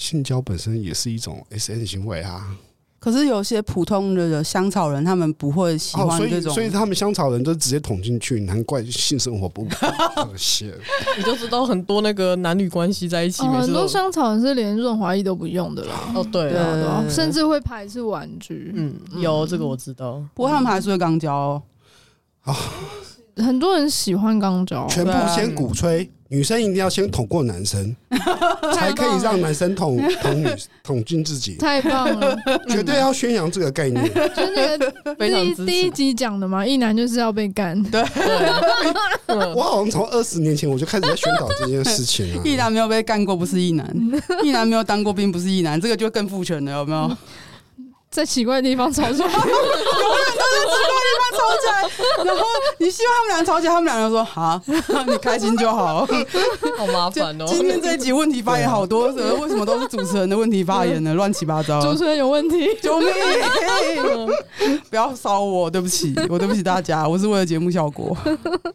Speaker 1: 性交本身也是一种 S N 行为啊，
Speaker 2: 可是有些普通的香草人，他们不会喜欢这种，
Speaker 1: 所以他们香草人都直接捅进去，难怪性生活 [LAUGHS] 不和谐。
Speaker 3: 你就知道很多那个男女关系在一起，
Speaker 4: 很多香草人是连润滑液都不用的啦。
Speaker 3: 哦，对啊，
Speaker 4: 甚至会排斥玩具。
Speaker 3: 嗯，有这个我知道，
Speaker 2: 不过他们还是会肛交哦。
Speaker 4: 很多人喜欢肛交，
Speaker 1: 全部先鼓吹。女生一定要先捅过男生，[LAUGHS] 才可以让男生捅捅女捅进自己。
Speaker 4: 太棒了，
Speaker 1: 绝对要宣扬这个概念。
Speaker 4: 就是那个第一第一集讲的嘛，异男就是要被干。
Speaker 2: 对，[LAUGHS]
Speaker 1: 我好像从二十年前我就开始在宣导这件事情了。[LAUGHS]
Speaker 2: 异男没有被干过，不是异男；异男没有当过兵，不是异男。这个就更父权了，有没有？
Speaker 4: 在奇怪的地方吵起来，永远
Speaker 2: 都在奇怪的地方吵起来。然后你希望他们俩吵起来，他们俩就说：“好，你开心就好。[LAUGHS] ”
Speaker 3: 好麻烦哦。[LAUGHS]
Speaker 2: 今天这一集问题发言好多，为什么都是主持人的问题发言呢？乱七八糟。
Speaker 4: 主持人有问题，
Speaker 2: 救命！[LAUGHS] 不要烧我，对不起，我对不起大家，我是为了节目效果。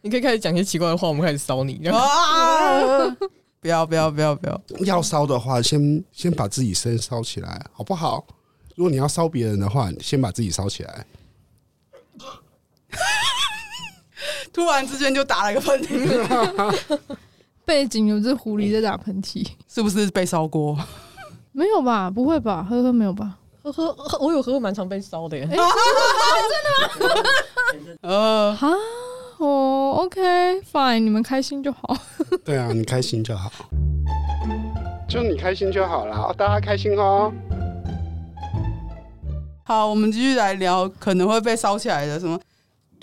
Speaker 3: 你可以开始讲一些奇怪的话，我们开始烧你。
Speaker 2: 啊不要不要不要不要！
Speaker 1: 要烧的话，先先把自己先烧起来，好不好？如果你要烧别人的话，先把自己烧起来。[LAUGHS]
Speaker 2: 突然之间就打了一个喷嚏，[LAUGHS]
Speaker 4: 背景有只狐狸在打喷嚏，
Speaker 2: 是不是被烧锅？
Speaker 4: 没有吧？不会吧？呵呵，没有吧？
Speaker 3: 呵呵，我有呵呵蛮常被烧的耶。欸、
Speaker 4: 真的吗？[LAUGHS] 呃，哈，哦，OK，Fine，你们开心就好。
Speaker 1: 对啊，你开心就好，就你开心就好了，大家开心哦。
Speaker 2: 好，我们继续来聊可能会被烧起来的什么？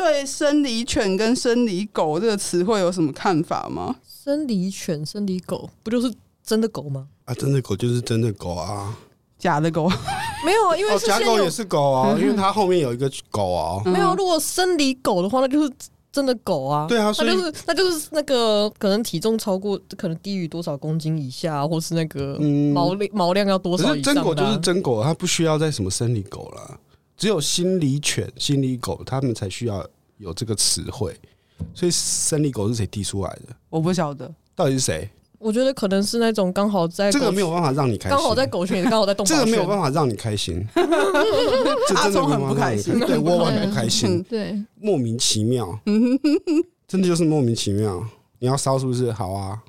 Speaker 2: 对“生理犬”跟“生理狗”这个词汇有什么看法吗？“
Speaker 3: 生理犬”“生理狗”不就是真的狗吗？
Speaker 1: 啊，真的狗就是真的狗啊，
Speaker 2: 假的狗 [LAUGHS]
Speaker 3: 没有啊，因
Speaker 1: 为假狗也是狗啊，因为它后面有一个狗啊。
Speaker 3: 没有，如果生理狗的话，那就是。真的狗啊，
Speaker 1: 对啊，
Speaker 3: 那就是那就是那个可能体重超过，可能低于多少公斤以下，或是那个毛量、嗯、毛量要多少以上、啊。
Speaker 1: 真狗就是真狗，它不需要再什么生理狗了，只有心理犬、心理狗，他们才需要有这个词汇。所以生理狗是谁提出来的？
Speaker 2: 我不晓得，
Speaker 1: 到底是谁？
Speaker 3: 我觉得可能是那种刚好在
Speaker 1: 这个没有办法让你开心，
Speaker 3: 刚好在狗圈，刚好在动物，
Speaker 1: 这个没有办法让你开心，[LAUGHS] 这真的很不开心，对，我很不开心，
Speaker 4: 对，
Speaker 1: 莫名其妙，真的就是莫名其妙。你要烧是不是？好啊，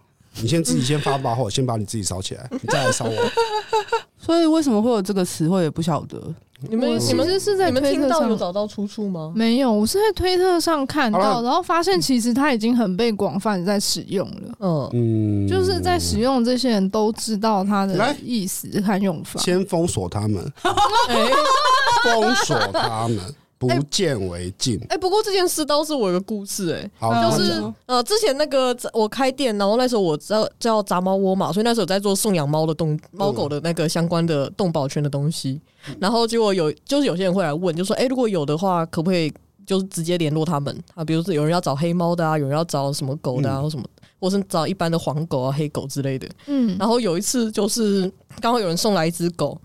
Speaker 1: 你先自己先发把火，先把你自己烧起来，你再来烧我。[LAUGHS]
Speaker 2: 所以为什么会有这个词汇也不晓得。
Speaker 3: 你们你们是在推特上有找到出处吗？
Speaker 4: 没有，我是在推特上看到，然后发现其实它已经很被广泛在使用了。嗯，就是在使用这些人都知道它的意思和用法。
Speaker 1: 先封锁他们，[LAUGHS] 封锁他们。不见为净。哎、
Speaker 3: 欸欸，不过这件事倒是我有个故事、欸，哎，
Speaker 1: 好
Speaker 3: 就是呃，之前那个我开店，然后那时候我叫叫杂猫窝嘛，所以那时候我在做送养猫的动猫狗的那个相关的动保圈的东西。然后结果有就是有些人会来问，就说，哎、欸，如果有的话，可不可以就是直接联络他们啊？比如说有人要找黑猫的啊，有人要找什么狗的啊，或什么，或是找一般的黄狗啊、黑狗之类的。嗯，然后有一次就是刚好有人送来一只狗。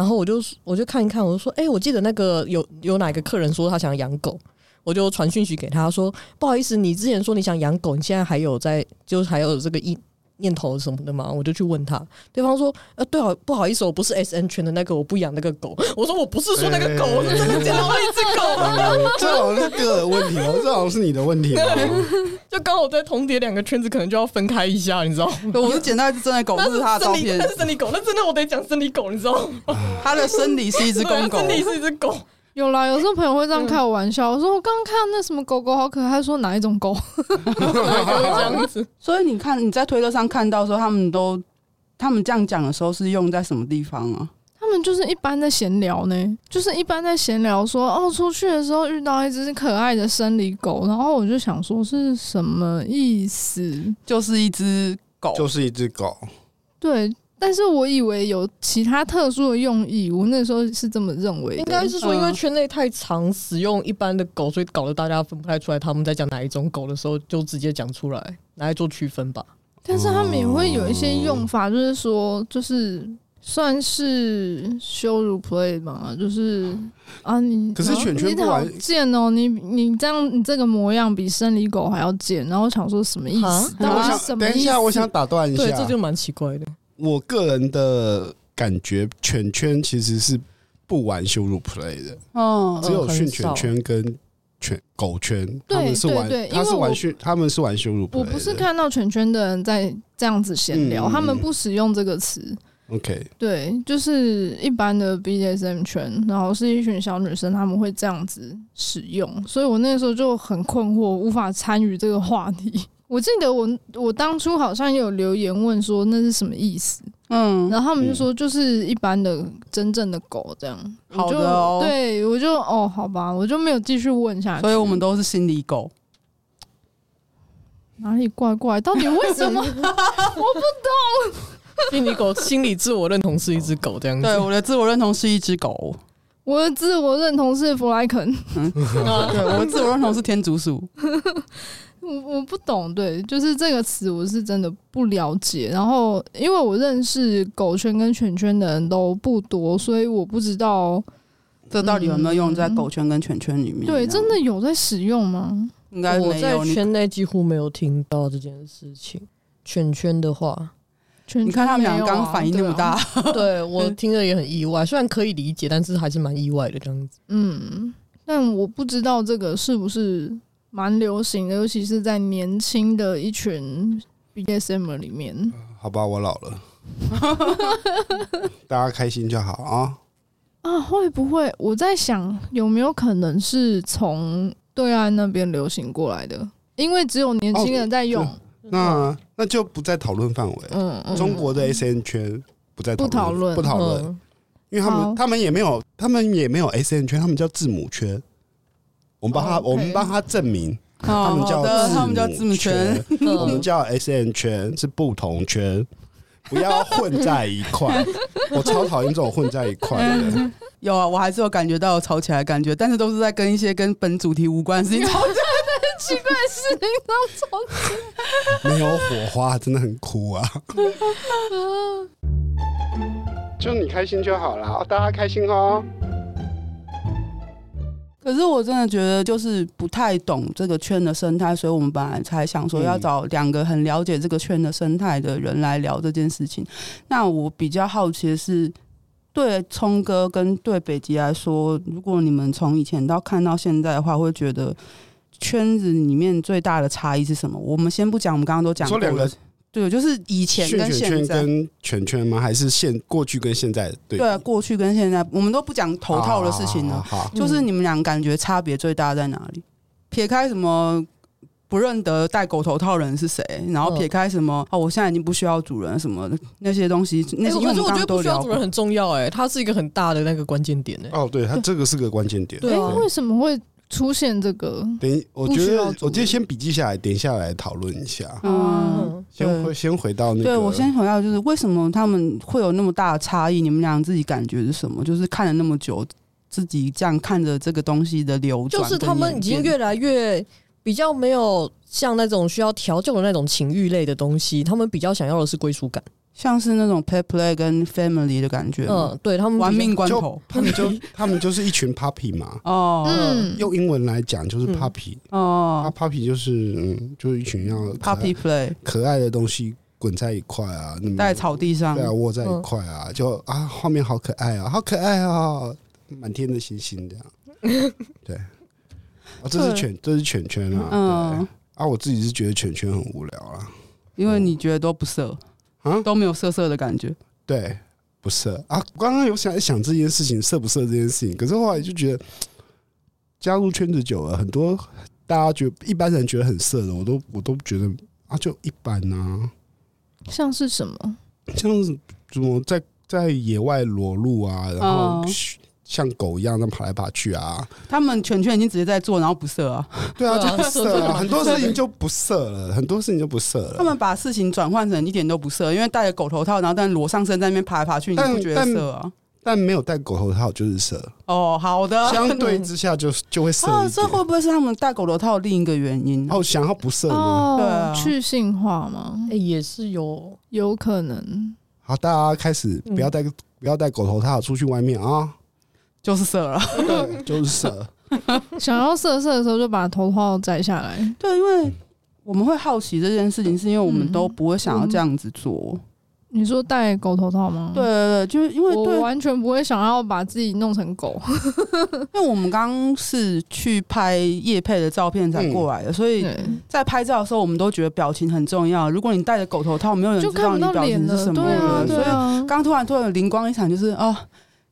Speaker 3: 然后我就我就看一看，我就说，哎、我记得那个有有哪个客人说他想养狗，我就传讯息给他说，不好意思，你之前说你想养狗，你现在还有在，就是还有这个意念头什么的吗？我就去问他，对方说，呃，对啊，不好意思，我不是 S N 圈的那个，我不养那个狗。[LAUGHS] 我说我不是说那个狗，欸、我是真的捡到了一只狗。
Speaker 1: 欸、[LAUGHS] 这好像是个人问题哦，这好像是你的问题哦。[LAUGHS]
Speaker 3: 就刚好在同叠两个圈子，可能就要分开一下，你知道吗？
Speaker 2: 我是捡到一只真的狗，不是他的照片，
Speaker 3: 那是生理狗，那真的我得讲生理狗，你知道吗？
Speaker 2: 他的生理是一只公狗，
Speaker 3: 生理是一只狗。
Speaker 4: 有啦，有时候朋友会这样开我玩笑，我说我刚刚看到那什么狗狗好可爱，他说哪一种狗？[LAUGHS] 这
Speaker 2: 样子。所以你看你在推特上看到说他们都他们这样讲的时候是用在什么地方啊？
Speaker 4: 他们就是一般在闲聊呢，就是一般在闲聊说哦，出去的时候遇到一只可爱的生理狗，然后我就想说是什么意思？
Speaker 2: 就是一只狗，
Speaker 1: 就是一只狗。
Speaker 4: 对。但是我以为有其他特殊的用意，我那时候是这么认为。
Speaker 3: 应该是说，因为圈内太常使用一般的狗，所以搞得大家分不太出来他们在讲哪一种狗的时候，就直接讲出来，拿来做区分吧。
Speaker 4: 但是他们也会有一些用法，就是说，就是算是羞辱 play 嘛，就是啊，你
Speaker 1: 可是犬圈不玩
Speaker 4: 贱哦，你你这样你这个模样比生理狗还要贱，然后想说什么意思？
Speaker 1: 但我想等一下，我想打断一下，
Speaker 3: 对，这就蛮奇怪的。
Speaker 1: 我个人的感觉，犬圈其实是不玩羞辱 play 的，哦，只有训犬圈跟犬狗圈，他们是玩，他是玩训，他们是玩羞辱 play。
Speaker 4: 我不是看到犬圈的人在这样子闲聊，他们不使用这个词
Speaker 1: ，OK，
Speaker 4: 对，就是一般的 BDSM 圈，然后是一群小女生，他们会这样子使用，所以我那时候就很困惑，无法参与这个话题。我记得我我当初好像有留言问说那是什么意思，嗯，然后他们就说就是一般的真正的狗这样。
Speaker 2: 好的哦，
Speaker 4: 对我就哦好吧，我就没有继续问下去。
Speaker 2: 所以我们都是心理狗，
Speaker 4: 哪里怪怪？到底为什么？[LAUGHS] 我不懂。
Speaker 3: 心理狗心理自我认同是一只狗这样子，
Speaker 2: 对，我的自我认同是一只狗，
Speaker 4: 我的自我认同是弗莱肯，
Speaker 2: 嗯，[LAUGHS] 对，我的自我认同是天竺鼠。[LAUGHS]
Speaker 4: 我我不懂，对，就是这个词我是真的不了解。然后因为我认识狗圈跟犬圈的人都不多，所以我不知道
Speaker 2: 这到底有没有用在狗圈跟犬圈里面。
Speaker 4: 对，真的有在使用
Speaker 2: 吗？应该。
Speaker 3: 我在圈内几乎没有听到这件事情。犬圈的话。
Speaker 2: 你看他们俩刚刚反应那么大，[LAUGHS]
Speaker 3: 对，啊、对我听着也很意外。虽然可以理解，但是还是蛮意外的这样子。
Speaker 4: 嗯，但我不知道这个是不是蛮流行的，尤其是在年轻的一群 BDSM 里面。
Speaker 1: 好吧，我老了，[LAUGHS] 大家开心就好啊。
Speaker 4: 啊，会不会？我在想有没有可能是从对岸那边流行过来的？因为只有年轻人在用。哦
Speaker 1: 那那就不在讨论范围。嗯嗯，中国的 SN 圈不在不讨论，不讨论，因为他们他们也没有，他们也没有 SN 圈，他们叫字母圈。我们帮他，我们帮他证明，他们叫字母圈，我们叫 SN 圈是不同圈，不要混在一块。[LAUGHS] [LAUGHS] 我超讨厌这种混在一块的。
Speaker 2: 有啊，我还是有感觉到有吵起来的感觉，但是都是在跟一些跟本主题无关的事情吵架。
Speaker 4: 奇怪的事情都吵起
Speaker 1: 来，没有火花，真的很哭啊！[LAUGHS] 就你开心就好了，大家开心哦。
Speaker 2: 可是我真的觉得，就是不太懂这个圈的生态，所以我们本来才想说要找两个很了解这个圈的生态的人来聊这件事情。那我比较好奇的是，对聪哥跟对北极来说，如果你们从以前到看到现在的话，会觉得。圈子里面最大的差异是什么？我们先不讲，我们刚刚都讲。说两个，对，就是以前跟现在
Speaker 1: 跟圈圈吗？还是现过去跟现在？对，
Speaker 2: 对，过去跟现在，我们都不讲头套的事情了。好，就是你们俩感觉差别最大在哪里？撇开什么不认得戴狗头套人是谁，然后撇开什么哦，我现在已经不需要主人什么那些东西，那些因为我
Speaker 3: 觉得不需要主人很重要哎，它是一个很大的那个关键点哎。
Speaker 1: 哦，对，它这个是个关键点。
Speaker 4: 对，为什么会？出现这个，
Speaker 1: 等，我觉得，我今天先笔记下来，等一下来讨论一下。嗯，先回，先回到那个。
Speaker 2: 对，我先回到，就是为什么他们会有那么大的差异？你们俩自己感觉是什么？就是看了那么久，自己这样看着这个东西的流转，
Speaker 3: 就是他们已经越来越比较没有像那种需要调教的那种情欲类的东西，他们比较想要的是归属感。
Speaker 2: 像是那种 pet play 跟 family 的感觉，
Speaker 3: 嗯，对他们
Speaker 2: 玩命关头，
Speaker 1: 他们就 [LAUGHS] 他们就是一群 puppy 嘛，哦，嗯，用英文来讲就是 puppy，哦，puppy 就是嗯，就是一群要 [LAUGHS]
Speaker 2: puppy play
Speaker 1: 可爱的东西滚在一块啊，
Speaker 2: 在草地上，
Speaker 1: 对啊，窝在一块啊，就啊，画面好可爱啊，好可爱啊，满天的星星这样，[LAUGHS] 对，啊，这是犬，这是犬犬啊，嗯，啊，我自己是觉得犬犬很无聊啊，
Speaker 2: 因为你觉得都不色。啊，都没有色色的感觉，
Speaker 1: 对，不色啊。刚刚有想想这件事情色不色这件事情，可是后来就觉得加入圈子久了，很多大家觉得一般人觉得很色的，我都我都觉得啊，就一般啊。
Speaker 4: 像是什么？
Speaker 1: 像是怎么在在野外裸露啊，然后。像狗一样那跑来爬去啊！
Speaker 2: 他们犬圈已经直接在做，然后不射啊。
Speaker 1: 对啊，[LAUGHS] 就不射了，很多事情就不射了，很多事情就不射了。
Speaker 2: 他们把事情转换成一点都不射，因为戴着狗头套，然后但裸上身在那边爬来爬去，你不觉得射啊？
Speaker 1: 但没有戴狗头套就是射。
Speaker 2: 哦，好的。
Speaker 1: 相对之下就就会色。啊，
Speaker 2: 这会不会是他们戴狗头套的另一个原因？
Speaker 1: 哦，想要不射
Speaker 4: 吗？对啊，去性化吗？
Speaker 3: 哎，也是有
Speaker 4: 有可能。
Speaker 1: 好，大家开始不要戴不要戴狗头套出去外面啊。
Speaker 2: 就是色了，
Speaker 1: 对，就是色。[LAUGHS]
Speaker 4: 想要色色的时候，就把头套摘下来。
Speaker 2: 对，因为我们会好奇这件事情，是因为我们都不会想要这样子做。
Speaker 4: 你说戴狗头套吗？
Speaker 2: 对对对，就是因为
Speaker 4: 我完全不会想要把自己弄成狗，[LAUGHS]
Speaker 2: 因为我们刚刚是去拍叶配的照片才过来的，所以在拍照的时候，我们都觉得表情很重要。如果你戴着狗头套，没有人知道你表情是什么，
Speaker 4: 对啊，
Speaker 2: 所以刚突然突然灵光一闪，就是啊。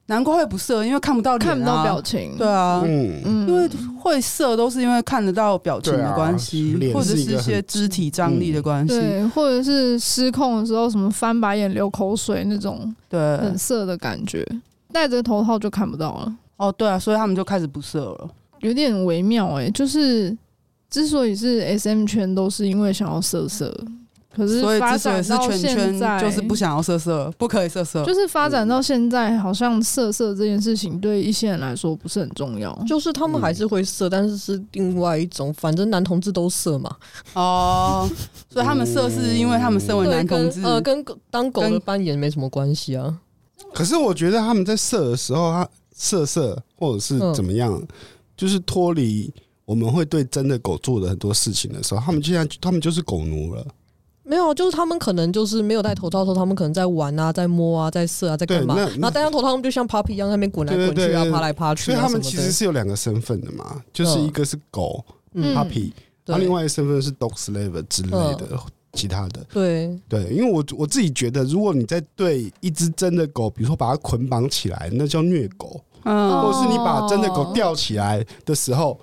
Speaker 2: 难怪会不色，因为看不到
Speaker 4: 看不到表情。
Speaker 2: 对啊，
Speaker 1: 嗯，
Speaker 2: 因为会色都是因为看得到表情的关系，啊、或者是一些肢体张力的关系，
Speaker 4: 对，或者是失控的时候，什么翻白眼、流口水那种，对，很色的感觉。戴着头套就看不到了。
Speaker 2: 哦，对啊，所以他们就开始不色了，
Speaker 4: 有点微妙哎、欸。就是之所以是 SM 圈，都是因为想要色色。可是发展到现在，
Speaker 2: 就是不想要色色，不可以色色。
Speaker 4: 就是发展到现在，好像色色这件事情对一些人来说不是很重要。
Speaker 3: 就是他们还是会色，但是是另外一种，反正男同志都色嘛。
Speaker 2: 哦，所以他们色是因为他们身为男同志，
Speaker 3: 呃，跟当狗的扮演没什么关系啊。
Speaker 1: 可是我觉得他们在色的时候，他色色或者是怎么样，就是脱离我们会对真的狗做的很多事情的时候，他们现在他们就是狗奴了。
Speaker 3: 没有，就是他们可能就是没有戴头套的时候，他们可能在玩啊，在摸啊，在射啊，在干嘛？然后戴上头套，他们就像 puppy 一样，在那边滚来滚去啊，爬来爬去。
Speaker 1: 所以他们其实是有两个身份的嘛，就是一个是狗 puppy，然后另外一个身份是 dog slave 之类的其他的。
Speaker 3: 对
Speaker 1: 对，因为我我自己觉得，如果你在对一只真的狗，比如说把它捆绑起来，那叫虐狗；或者是你把真的狗吊起来的时候。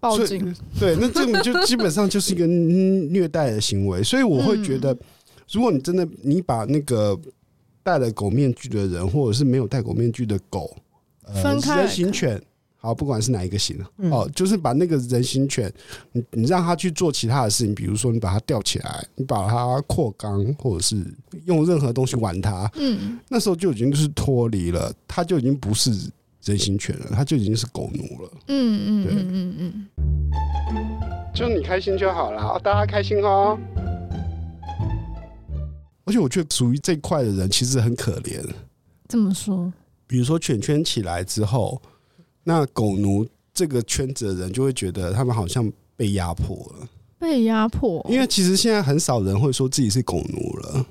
Speaker 4: 报警，
Speaker 1: 对，那这种就基本上就是一个虐待的行为，所以我会觉得，如果你真的你把那个戴了狗面具的人，或者是没有戴狗面具的狗，呃，人形犬，好，不管是哪一个型哦，就是把那个人形犬，你你让他去做其他的事情，比如说你把它吊起来，你把它扩肛，或者是用任何东西玩它，嗯，那时候就已经是脱离了，它就已经不是。人形犬了，它就已经是狗奴了。
Speaker 4: 嗯嗯，嗯嗯嗯，
Speaker 1: 就你开心就好了，大家开心哦。而且我觉得属于这块的人其实很可怜。
Speaker 4: 怎么说，
Speaker 1: 比如说犬圈起来之后，那狗奴这个圈子的人就会觉得他们好像被压迫了，
Speaker 4: 被压迫。
Speaker 1: 因为其实现在很少人会说自己是狗奴了。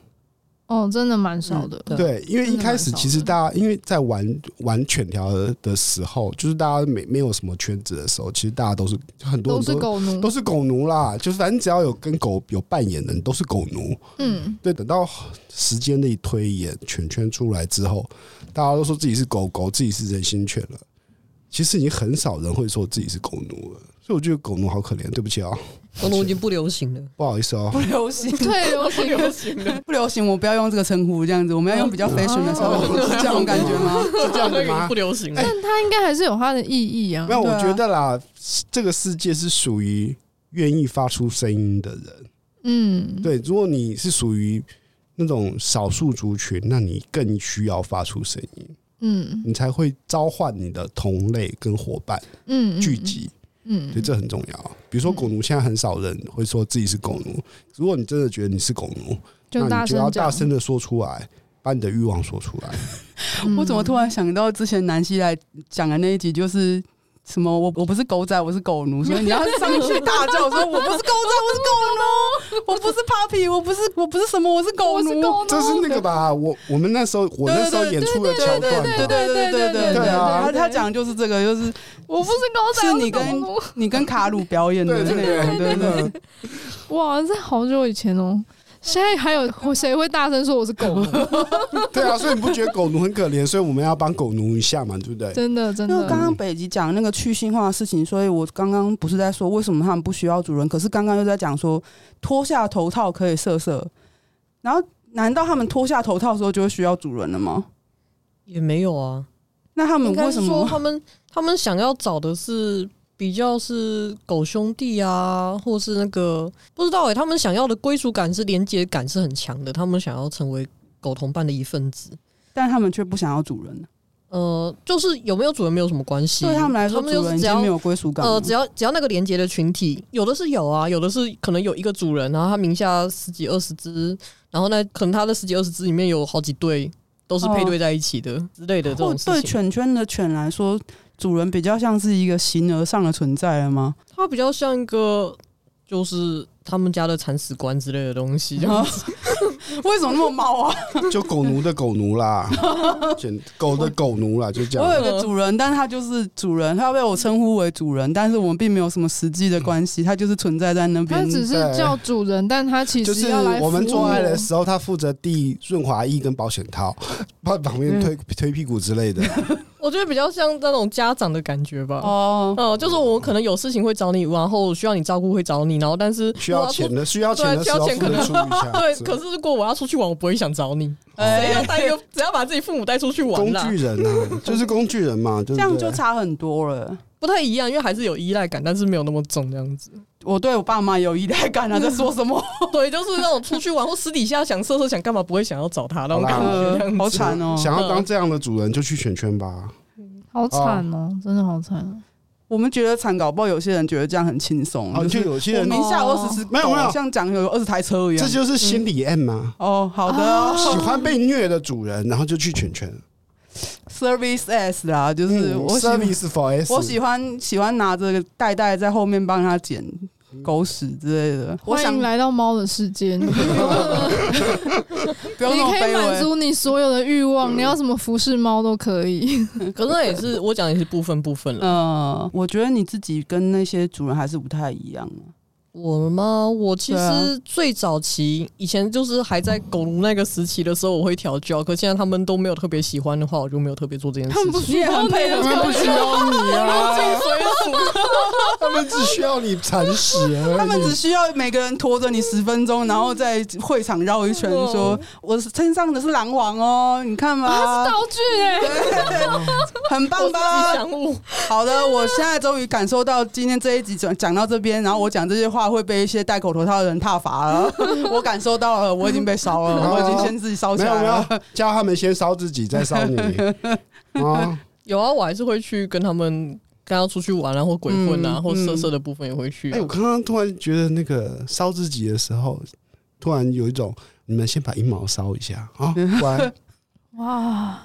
Speaker 4: 哦，真的蛮少的。
Speaker 1: 对，因为一开始其实大家因为在玩玩犬条的时候，就是大家没没有什么圈子的时候，其实大家都是很多都
Speaker 4: 是狗奴，
Speaker 1: 都是狗奴啦。就是反正只要有跟狗有扮演的，都是狗奴。嗯，对。等到时间的一推演，犬圈出来之后，大家都说自己是狗狗，自己是人心犬了。其实已经很少人会说自己是狗奴了。所以我觉得狗奴好可怜。对不起啊。
Speaker 3: 狗奴已经不流行了，
Speaker 1: 不好意思哦，
Speaker 2: 不流行，[LAUGHS]
Speaker 4: 对，流行，流行的，
Speaker 2: 不流行，我不要用这个称呼，这样子，我们要用比较 fashion 的称呼，[LAUGHS] 是这种感觉吗？[LAUGHS]
Speaker 1: 是这样的吗？
Speaker 3: 不流行，
Speaker 4: 但它应该还是有它的意义啊。
Speaker 1: 没有，我觉得啦，这个世界是属于愿意发出声音的人。嗯，对，如果你是属于那种少数族群，那你更需要发出声音。嗯，你才会召唤你的同类跟伙伴，嗯，聚集。嗯，所以这很重要。比如说狗奴，现在很少人会说自己是狗奴。如果你真的觉得你是狗奴，那你就要大声的说出来，把你的欲望说出来。[LAUGHS]
Speaker 2: 我怎么突然想到之前南希来讲的那一集，就是。什么？我我不是狗仔，我是狗奴，[LAUGHS] 所以你要上去大叫说：“我不是狗仔，我是狗奴，[LAUGHS] 我不是 puppy，我不是我不是什么，我是狗奴。”
Speaker 1: 这是那个吧？我我们那时候我那时候演出的桥段，对
Speaker 2: 对对对对对对啊！他他讲的就是这个，就是
Speaker 4: 我不是狗仔，
Speaker 2: 是你跟你跟卡鲁表演的那个，对对。
Speaker 4: 哇，这好久以前哦。现在还有谁会大声说我是狗奴？[LAUGHS]
Speaker 1: 对啊，所以你不觉得狗奴很可怜？所以我们要帮狗奴一下嘛，对不对？
Speaker 4: 真的，真的。
Speaker 2: 因为刚刚北极讲那个去性化的事情，所以我刚刚不是在说为什么他们不需要主人，可是刚刚又在讲说脱下头套可以色色，然后难道他们脱下头套的时候就会需要主人了吗？
Speaker 3: 也没有啊。
Speaker 2: 那他们为什么？
Speaker 3: 说他们他们想要找的是？比较是狗兄弟啊，或是那个不知道哎、欸，他们想要的归属感是连接感是很强的，他们想要成为狗同伴的一份子，
Speaker 2: 但他们却不想要主人。
Speaker 3: 呃，就是有没有主人没有什么关系，
Speaker 2: 对他们来说，他们主人只要没有归属感。
Speaker 3: 呃，只要只要那个连接的群体，有的是有啊，有的是可能有一个主人，然后他名下十几二十只，然后呢，可能他的十几二十只里面有好几对都是配对在一起的、哦、之类的这种事情。
Speaker 2: 对犬圈的犬来说。主人比较像是一个形而上的存在了吗？
Speaker 3: 它比较像一个，就是他们家的铲屎官之类的东西。[LAUGHS] [LAUGHS] [LAUGHS] [LAUGHS]
Speaker 2: 为什么那么猫啊？[LAUGHS]
Speaker 1: 就狗奴的狗奴啦，[LAUGHS] 犬狗的狗奴啦，就这样。
Speaker 2: 我有个主人，但他就是主人，他要被我称呼为主人，但是我们并没有什么实际的关系，他就是存在在那边。
Speaker 4: 他只是叫主人，但他其实
Speaker 1: 就是我们做爱的时候，他负责递润滑液跟保险套，把旁边推推屁股之类的。
Speaker 3: 我觉得比较像那种家长的感觉吧。哦，哦，就是我可能有事情会找你，然后需要你照顾会找你，然后但是
Speaker 1: 需要钱的需要钱的时候可能出一下。
Speaker 3: 对，可是如果我要出去玩，我不会想找你。谁要带一个？[LAUGHS] 只要把自己父母带出去玩。
Speaker 1: 工具人啊，就是工具人 [LAUGHS] 嘛，这
Speaker 2: 样就差很多了。
Speaker 3: 不太一样，因为还是有依赖感，但是没有那么重这样子。
Speaker 2: 我对我爸妈有依赖感啊，[LAUGHS] 在说什么？
Speaker 3: 对，就是那种出去玩或私底下想色色想干嘛，不会想要找他那种感觉。
Speaker 2: 好惨哦！
Speaker 1: 想要当这样的主人，就去选圈吧。
Speaker 4: 好惨哦，真的好惨哦。
Speaker 2: 我们觉得惨，搞不好有些人觉得这样很轻松。
Speaker 1: 就有些人
Speaker 2: 名下二十只，
Speaker 1: 没有没有，
Speaker 2: 像讲有二十台车一样。
Speaker 1: 这就是心理 M 吗？
Speaker 2: 哦，好的。
Speaker 1: 喜欢被虐的主人，然后就去犬犬。
Speaker 2: Service S 啦，就是我
Speaker 1: Service for S。
Speaker 2: 我喜欢喜欢拿着袋袋在后面帮他捡。狗屎之类的，
Speaker 4: 欢迎来到猫的世界。[LAUGHS] [LAUGHS] 你可以满足你所有的欲望，你要什么服侍猫都可以。[LAUGHS]
Speaker 3: 可是那也是我讲的也是部分部分了。
Speaker 2: 嗯，我觉得你自己跟那些主人还是不太一样。
Speaker 3: 我吗？我其实最早期以前就是还在狗奴那个时期的时候，我会调教。可现在他们都没有特别喜欢的话，我就没有特别做这件事情。他们
Speaker 2: 不需要你，他们不需要你啊！
Speaker 1: 他们只需要你铲屎。
Speaker 2: 他们只需要每个人拖着你十分钟，然后在会场绕一圈，说：“我身上的是狼王哦，你看嘛，
Speaker 4: 它是道具哎，
Speaker 2: 很棒吧？”好的，我现在终于感受到今天这一集讲讲到这边，然后我讲这些话。会被一些戴口头套的人踏伐了，[LAUGHS] 我感受到了，我已经被烧了，[LAUGHS] 我已经先自己烧起来了。
Speaker 1: 叫他们先烧自己，再烧你。
Speaker 3: 啊，[LAUGHS] 有啊，我还是会去跟他们，刚要出去玩啊，或鬼混啊，或色色的部分也会去。
Speaker 1: 哎，我刚刚突然觉得那个烧自己的时候，突然有一种，你们先把阴毛烧一下啊，乖。
Speaker 4: 哇，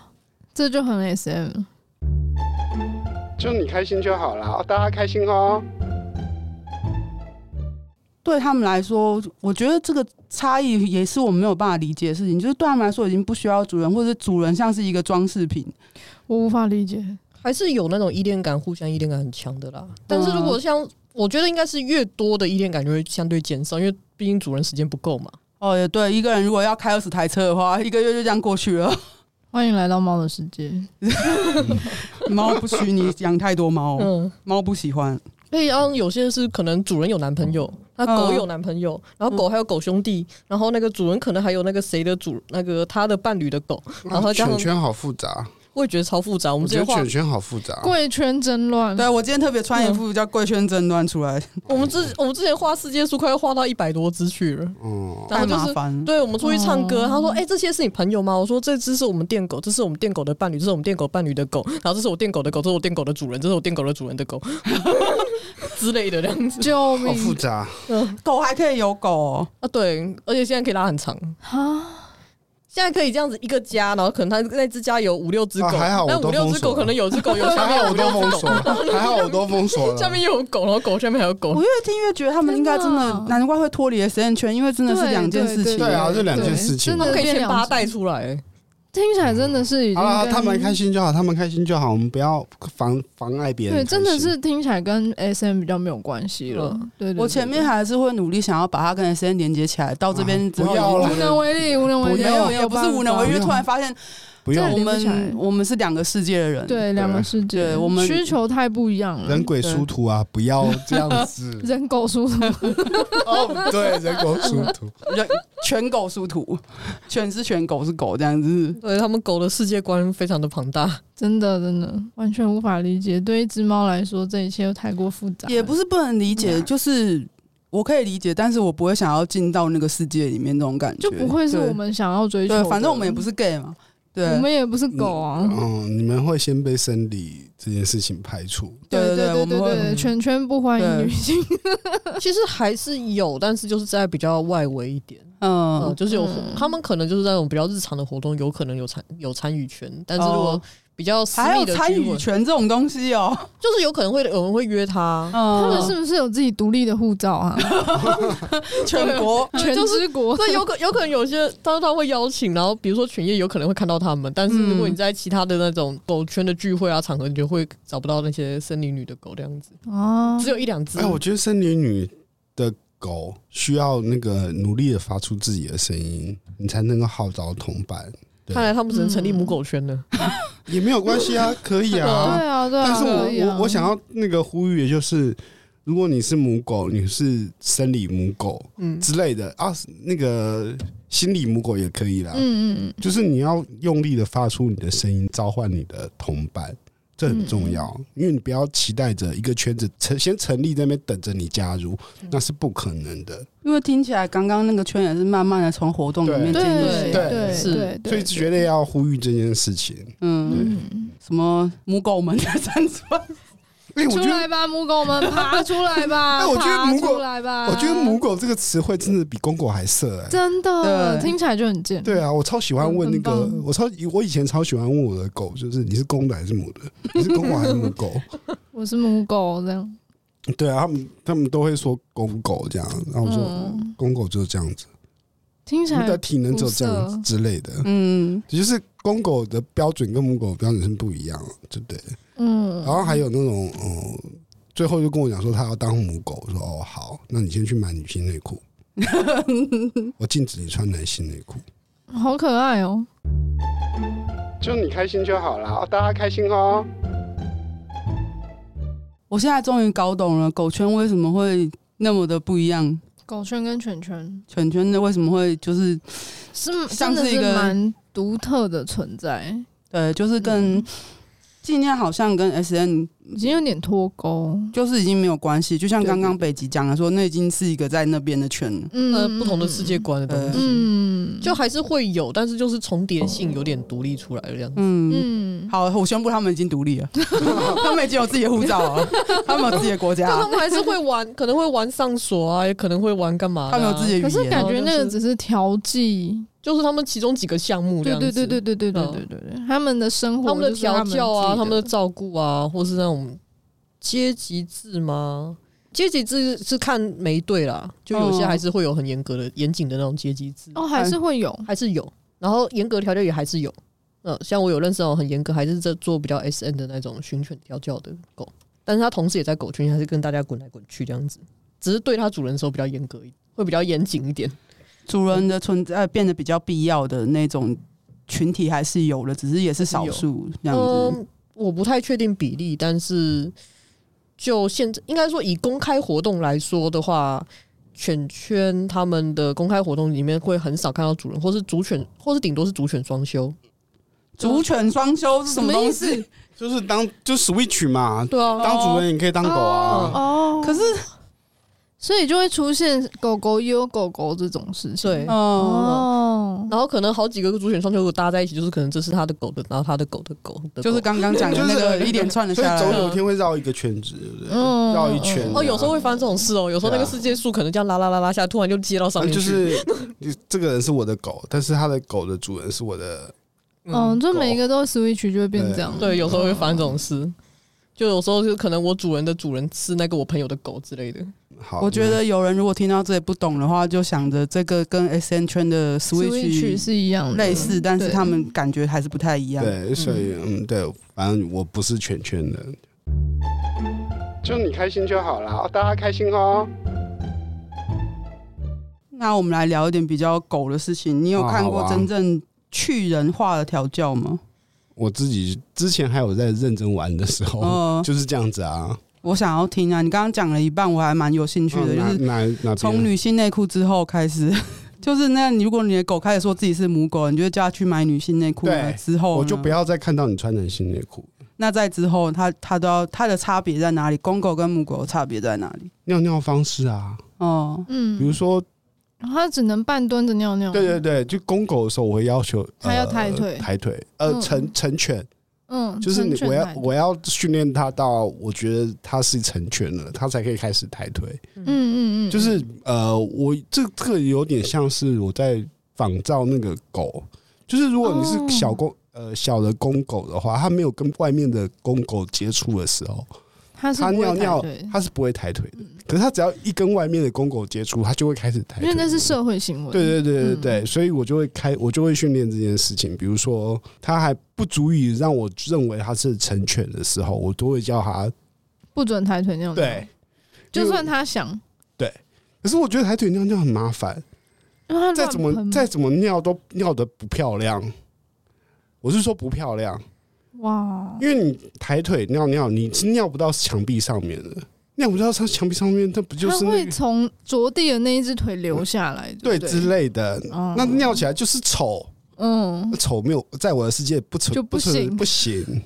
Speaker 4: 这就很 SM，
Speaker 1: 就你开心就好了，大家开心哦。
Speaker 2: 对他们来说，我觉得这个差异也是我们没有办法理解的事情。就是对他们来说，已经不需要主人，或者主人像是一个装饰品，
Speaker 4: 我无法理解。
Speaker 3: 还是有那种依恋感，互相依恋感很强的啦。但是如果像，我觉得应该是越多的依恋感就会相对减少，因为毕竟主人时间不够嘛。
Speaker 2: 哦，也对，一个人如果要开二十台车的话，一个月就这样过去了。[LAUGHS]
Speaker 4: 欢迎来到猫的世界。[LAUGHS]
Speaker 2: 猫不许你养太多猫，嗯，猫不喜欢。
Speaker 3: 所以，然有些是可能主人有男朋友，那狗有男朋友，然后狗还有狗兄弟，然后那个主人可能还有那个谁的主，那个他的伴侣的狗，然后
Speaker 1: 圈圈好复杂。
Speaker 3: 我也觉得超复杂，我们
Speaker 1: 觉得圈圈好复杂，
Speaker 4: 贵圈真乱。
Speaker 2: 对，我今天特别穿一副叫“贵圈真乱”出来。
Speaker 3: 我们之我们之前画世界树，快要画到一百多只去了。
Speaker 2: 哦，太麻烦。
Speaker 3: 对，我们出去唱歌，他说：“哎，这些是你朋友吗？”我说：“这只是我们店狗，这是我们店狗的伴侣，这是我们店狗伴侣的狗，然后这是我店狗的狗，这是我店狗的主人，这是我店狗的主人的狗 [LAUGHS] 之类的这样子。”
Speaker 4: 救命！
Speaker 1: 好复杂。
Speaker 2: 嗯，狗还可以有狗
Speaker 3: 啊？对，而且现在可以拉很长。哈。现在可以这样子一个家，然后可能他那只家有五六只狗，那五六只狗可能有只狗有 [LAUGHS] 下面有五六只狗，
Speaker 1: 还好我都封锁了。[LAUGHS]
Speaker 3: 下面又有狗，然后狗下面还有狗。
Speaker 2: 我越听越觉得他们应该真的，难怪会脱离 SM 圈，因为真的是两件事情。
Speaker 1: 对啊，这两件事情，
Speaker 3: 真，的可以先把它带出来。
Speaker 4: 听起来真的是已经
Speaker 1: 好了，他们开心就好，他们开心就好，我们不要妨妨碍别人。
Speaker 4: 对，真的是听起来跟 SM 比较没有关系了。对，
Speaker 2: 我前面还是会努力想要把它跟 SM 连接起来，到这边之后
Speaker 4: 无能为力，无能为力，
Speaker 2: 没有，也不是无能为力，突然发现。不用，我们我们是两个世界的人，
Speaker 4: 对，两个世界，我们需求太不一样了。
Speaker 1: 人鬼殊途啊，不要这样子。[LAUGHS]
Speaker 4: 人狗殊途，[LAUGHS]
Speaker 1: 哦，对，人狗殊途，[LAUGHS]
Speaker 2: 人犬狗殊途，犬是犬，狗是狗，这样子。
Speaker 3: 对，他们狗的世界观非常的庞大，
Speaker 4: 真的真的完全无法理解。对一只猫来说，这一切又太过复杂。
Speaker 2: 也不是不能理解，就是我可以理解，但是我不会想要进到那个世界里面，那种感觉
Speaker 4: 就不会是我们想要追求。
Speaker 2: 对，反正我们也不是 gay 嘛。对，
Speaker 4: 我们也不是狗啊。
Speaker 1: 嗯，你们会先被生理这件事情排除。
Speaker 4: 对对
Speaker 2: 对对
Speaker 4: 对圈圈不欢迎女性。[LAUGHS]
Speaker 3: 其实还是有，但是就是在比较外围一点。嗯、呃，就是有、嗯、他们可能就是在那种比较日常的活动，有可能有参有参与权，但是如果比较私密的
Speaker 2: 参与权这种东西哦，
Speaker 3: 就是有可能会有人会约他，
Speaker 4: 嗯、他们是不是有自己独立的护照啊？[LAUGHS]
Speaker 2: 全国。[LAUGHS]
Speaker 4: 全之国，
Speaker 3: 所以有可有可能有些他他会邀请，然后比如说犬夜有可能会看到他们，但是如果你在其他的那种狗圈的聚会啊场合，你就会找不到那些森林女的狗这样子。哦，只有一两只。
Speaker 1: 哎，我觉得森林女的。狗需要那个努力的发出自己的声音，你才能够号召同伴。
Speaker 3: 看来他们只能成立母狗圈了，嗯、[LAUGHS]
Speaker 1: 也没有关系啊，[LAUGHS] 可以啊，
Speaker 4: 对啊，对啊。
Speaker 1: 但是我、
Speaker 4: 啊、
Speaker 1: 我我想要那个呼吁，也就是如果你是母狗，你是生理母狗，嗯之类的、嗯、啊，那个心理母狗也可以啦，嗯嗯嗯，就是你要用力的发出你的声音，召唤你的同伴。这很重要，嗯、因为你不要期待着一个圈子成先成立在那边等着你加入，那是不可能的。
Speaker 2: 因为听起来刚刚那个圈也是慢慢的从活动里面建立起来，
Speaker 1: 对，
Speaker 3: 是，
Speaker 1: 所以绝对要呼吁这件事情。
Speaker 2: 嗯，什么母狗们的站出来。
Speaker 4: 出来吧，母狗们爬出来吧！[LAUGHS]
Speaker 1: 哎，我觉得母狗
Speaker 4: 来吧，
Speaker 1: 我觉得母狗这个词汇真的比公狗还色哎，
Speaker 4: 真的听起来就很贱。
Speaker 1: 对啊，我超喜欢问那个，我超我以前超喜欢问我的狗，就是你是公的还是母的？你是公狗还是母狗？[LAUGHS]
Speaker 4: 我是母狗这样。
Speaker 1: 对啊，他们他们都会说公狗这样，然后我说公狗就是这样子，
Speaker 4: 听起来
Speaker 1: 的体能只有这样之类的。嗯，就是公狗的标准跟母狗的标准是不一样，对不对？嗯，然后还有那种，嗯，最后就跟我讲说他要当母狗，我说哦好，那你先去买女性内裤，[LAUGHS] 我禁止你穿男性内裤，
Speaker 4: 好可爱哦，
Speaker 1: 就你开心就好了，大家开心哦。
Speaker 2: 我现在终于搞懂了狗圈为什么会那么的不一样，
Speaker 4: 狗圈跟犬圈，
Speaker 2: 犬圈的为什么会就是
Speaker 4: 是像是一个蛮独特的存在，
Speaker 2: 对，就是跟。今天好像跟 S N
Speaker 4: 已经有点脱钩，
Speaker 2: 就是已经没有关系。就像刚刚北极讲的说，那已经是一个在那边的圈，
Speaker 3: 嗯，不同的世界观的东西，嗯，就还是会有，但是就是重叠性有点独立出来的样子。
Speaker 2: 嗯，好，我宣布他们已经独立了，[LAUGHS] 他们已经有自己的护照了，[LAUGHS] 他们有自己的国家，
Speaker 3: 他们还是会玩，可能会玩上锁啊，也可能会玩干嘛，
Speaker 2: 他们有自己的语言，
Speaker 4: 可是感觉那个只是调剂。
Speaker 3: 就是他们其中几个项目这样子，
Speaker 4: 对对对对对对对对对，他们的生活、
Speaker 3: 他们的调教啊，他们的照顾啊，或是那种阶级制吗？阶级制是看每一队啦，就有些还是会有很严格的、严谨的那种阶级制
Speaker 4: 哦，还是会有，
Speaker 3: 还是有。然后严格调教也还是有，嗯，像我有认识那种很严格，还是在做比较 S N 的那种训犬调教的狗，但是他同时也在狗圈，还是跟大家滚来滚去这样子，只是对他主人的时候比较严格一点，会比较严谨一点。
Speaker 2: 主人的存在变得比较必要的那种群体还是有的，只是也是少数这样子。
Speaker 3: 嗯，我不太确定比例，但是就现在应该说以公开活动来说的话，犬圈他们的公开活动里面会很少看到主人，或是主犬，或是顶多是主犬双修。
Speaker 2: 主犬双修是什么意思？
Speaker 1: 就是当就 switch 嘛，
Speaker 3: 对啊，
Speaker 1: 当主人也可以当狗啊。
Speaker 4: 哦，可是。所以就会出现狗狗也有狗狗这种事情，
Speaker 3: 对哦，然后可能好几个主犬双修搭在一起，就是可能这是他的狗的，然后他的狗的狗的，
Speaker 2: 就是刚刚讲的那个一连串的下来，
Speaker 1: 总有一天会绕一个圈子，对不对？绕一圈。
Speaker 3: 哦，有时候会发生这种事哦，有时候那个世界树可能这样拉拉拉拉下，突然就接到上面去。
Speaker 1: 就是 [LAUGHS] 这个人是我的狗，但是他的狗的主人是我的。
Speaker 4: 嗯，就每一个都 switch 就会变这样。
Speaker 3: 对，有时候会发生这种事，就有时候就可能我主人的主人是那个我朋友的狗之类的。
Speaker 1: 好，
Speaker 2: 我觉得有人如果听到这里不懂的话，就想着这个跟 S N 圈的 Switch
Speaker 4: 是一样
Speaker 2: 类似，但是他们感觉还是不太一样。
Speaker 1: 对，所以嗯，对，反正我不是犬圈的，就你开心就好了，大家开心哦。
Speaker 2: 那我们来聊一点比较狗的事情。你有看过真正去人化的调教吗？
Speaker 1: 我自己之前还有在认真玩的时候，就是这样子啊。
Speaker 2: 我想要听啊！你刚刚讲了一半，我还蛮有兴趣的，
Speaker 1: 哦、就是
Speaker 2: 从女性内裤之后开始，[LAUGHS] 就是那如果你的狗开始说自己是母狗，你就叫它去买女性内裤。对，之后
Speaker 1: 我就不要再看到你穿男性内裤。
Speaker 2: 那在之后，它它都要它的差别在哪里？公狗跟母狗的差别在哪里？
Speaker 1: 尿尿方式啊，
Speaker 2: 哦，
Speaker 4: 嗯，
Speaker 1: 比如说
Speaker 4: 它只能半蹲着尿尿。
Speaker 1: 对对对，就公狗的时候，我会要求
Speaker 4: 它要抬腿，
Speaker 1: 抬腿，呃，成成犬。
Speaker 4: 嗯，
Speaker 1: 就是你我要我要训练他到我觉得他是成全了，他才可以开始抬腿。
Speaker 4: 嗯。嗯嗯，
Speaker 1: 就是呃，我这这个有点像是我在仿照那个狗，就是如果你是小公、呃小的公狗的话，它没有跟外面的公狗接触的时候，
Speaker 4: 它
Speaker 1: 尿尿它是不会抬腿的。可是他只要一跟外面的公狗接触，他就会开始抬。
Speaker 4: 因为那是社会行为。
Speaker 1: 对对对对对，
Speaker 4: 嗯
Speaker 1: 所以我就会开，我就会训练这件事情。比如说，他还不足以让我认为他是成犬的时候，我都会叫他
Speaker 4: 不准抬腿尿尿。
Speaker 1: 对。
Speaker 4: 就算他想，对
Speaker 1: 可是我觉得抬腿尿尿很麻
Speaker 4: 烦，
Speaker 1: 再怎
Speaker 4: 么
Speaker 1: 再怎么尿都尿的不漂亮。我是说不漂亮，
Speaker 4: 哇，
Speaker 1: 因为你抬腿尿尿，你是尿不到墙壁上面的，尿不到上墙壁上面，它不就是它会
Speaker 4: 从着地的那一只腿流下来，
Speaker 1: 对
Speaker 4: 不
Speaker 1: 之类的？
Speaker 4: 嗯
Speaker 1: 那尿起来就是丑，
Speaker 4: 嗯，
Speaker 1: 丑没有在我的世界不丑
Speaker 4: 就不
Speaker 1: 是
Speaker 4: 行。
Speaker 1: 不行。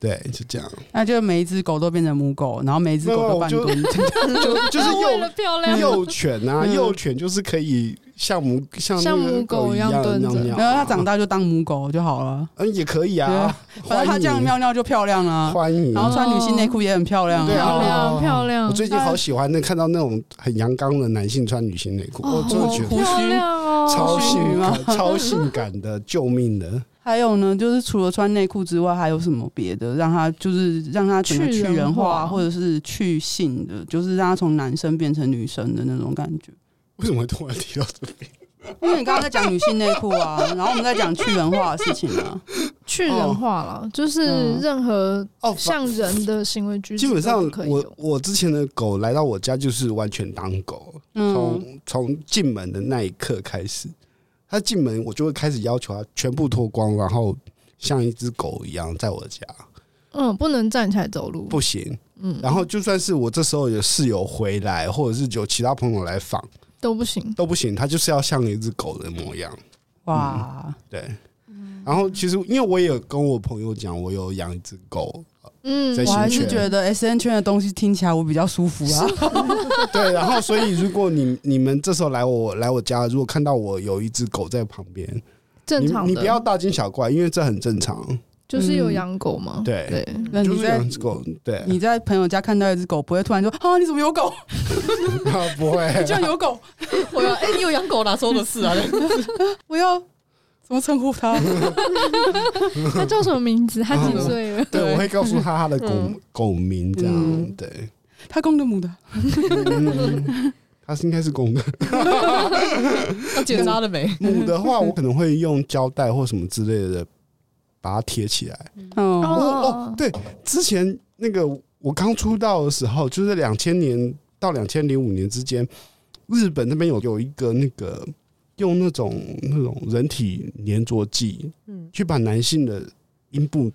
Speaker 1: 对，就这样，
Speaker 2: 那就每一只狗都变成母狗，然后每一只狗都半蹲。
Speaker 1: 就 [LAUGHS] 就是幼 [LAUGHS]
Speaker 4: 漂亮，[LAUGHS]
Speaker 1: 幼犬啊，
Speaker 2: 嗯。
Speaker 1: 幼犬就是可以像母像
Speaker 4: 像母狗一样蹲着
Speaker 2: 然后它长大就当母狗就好了，
Speaker 1: 嗯也可以啊，
Speaker 2: 反正它这样尿尿就漂亮啊。
Speaker 1: 欢迎。
Speaker 2: 然后穿女性内裤也很漂亮
Speaker 1: 对啊
Speaker 4: 漂亮
Speaker 1: 哦
Speaker 4: 漂亮。
Speaker 1: 我最近好喜欢那看到那种很阳刚的男性穿女性内裤，我真的觉得
Speaker 2: 胡须
Speaker 4: 漂亮哦，
Speaker 1: 超性感、[LAUGHS] 超性感的，救命的！
Speaker 2: 还有呢，就是除了穿内裤之外，还有什么别的让它就是让它整个去人
Speaker 4: 去人化
Speaker 2: 化，或者是去性的，就是让它从男生变成女生的那种感觉。
Speaker 1: 为什么会突然提到这边？
Speaker 2: 因为你刚刚在讲女性内裤啊，然后我们在讲去人化的事情啊。
Speaker 4: 去人化了，就是
Speaker 2: 嗯
Speaker 4: 任何
Speaker 1: 哦，
Speaker 4: 像人的行为举止
Speaker 1: 基本上
Speaker 4: 可以
Speaker 1: 我我之前的狗来到我家就是完全当狗，
Speaker 2: 嗯，
Speaker 1: 从从进门的那一刻开始，它进门我就会开始要求它全部脱光，然后像一只狗一样在我家，
Speaker 4: 嗯，不能站起来走路，
Speaker 1: 不行。
Speaker 4: 嗯，
Speaker 1: 然后就算是我这时候有室友回来，或者是有其他朋友来访
Speaker 4: 都不行。
Speaker 1: 都不行，它就是要像一只狗的模样。
Speaker 2: 哇，
Speaker 1: 对，然后其实因为我也有跟我朋友讲，我有养一只狗，
Speaker 4: 嗯
Speaker 1: 在，
Speaker 2: 我还是觉得 S N 圈的东西听起来我比较舒服啊。
Speaker 1: 对，然后所以如果你你们这时候来我来我家，如果看到我有一只狗在旁边，
Speaker 4: 正常的，
Speaker 1: 你不要大惊小怪，因为这很正常。
Speaker 4: 就是有养狗吗，
Speaker 1: 对
Speaker 4: 对，
Speaker 1: 就是
Speaker 2: 那你在
Speaker 1: 养只狗，对，
Speaker 2: 你在朋友家看到一只狗，不会突然说啊你怎么有狗？[LAUGHS]
Speaker 1: 不会
Speaker 2: 你 [LAUGHS] 居然有狗？[LAUGHS]
Speaker 3: 我要哎，你有养狗哪时候的事啊？
Speaker 2: 我要怎么称呼它？
Speaker 4: 它叫什么名字？它几岁了？
Speaker 1: 对，我会告诉他他的狗
Speaker 3: 嗯
Speaker 1: 狗名，这样
Speaker 2: 嗯
Speaker 1: 对。
Speaker 2: 它公的母的？
Speaker 1: 嗯它是应该是公的，
Speaker 3: 要检查了没？
Speaker 1: 母的话我可能会用胶带或什么之类的把它贴起来。
Speaker 2: 哦，
Speaker 1: 哦哦，对，之前那个我刚出道的时候，就是两千年到两千零五年之间，日本那边有有一个那个用那种那种人体粘着剂，
Speaker 3: 嗯，
Speaker 1: 去把男性的阴部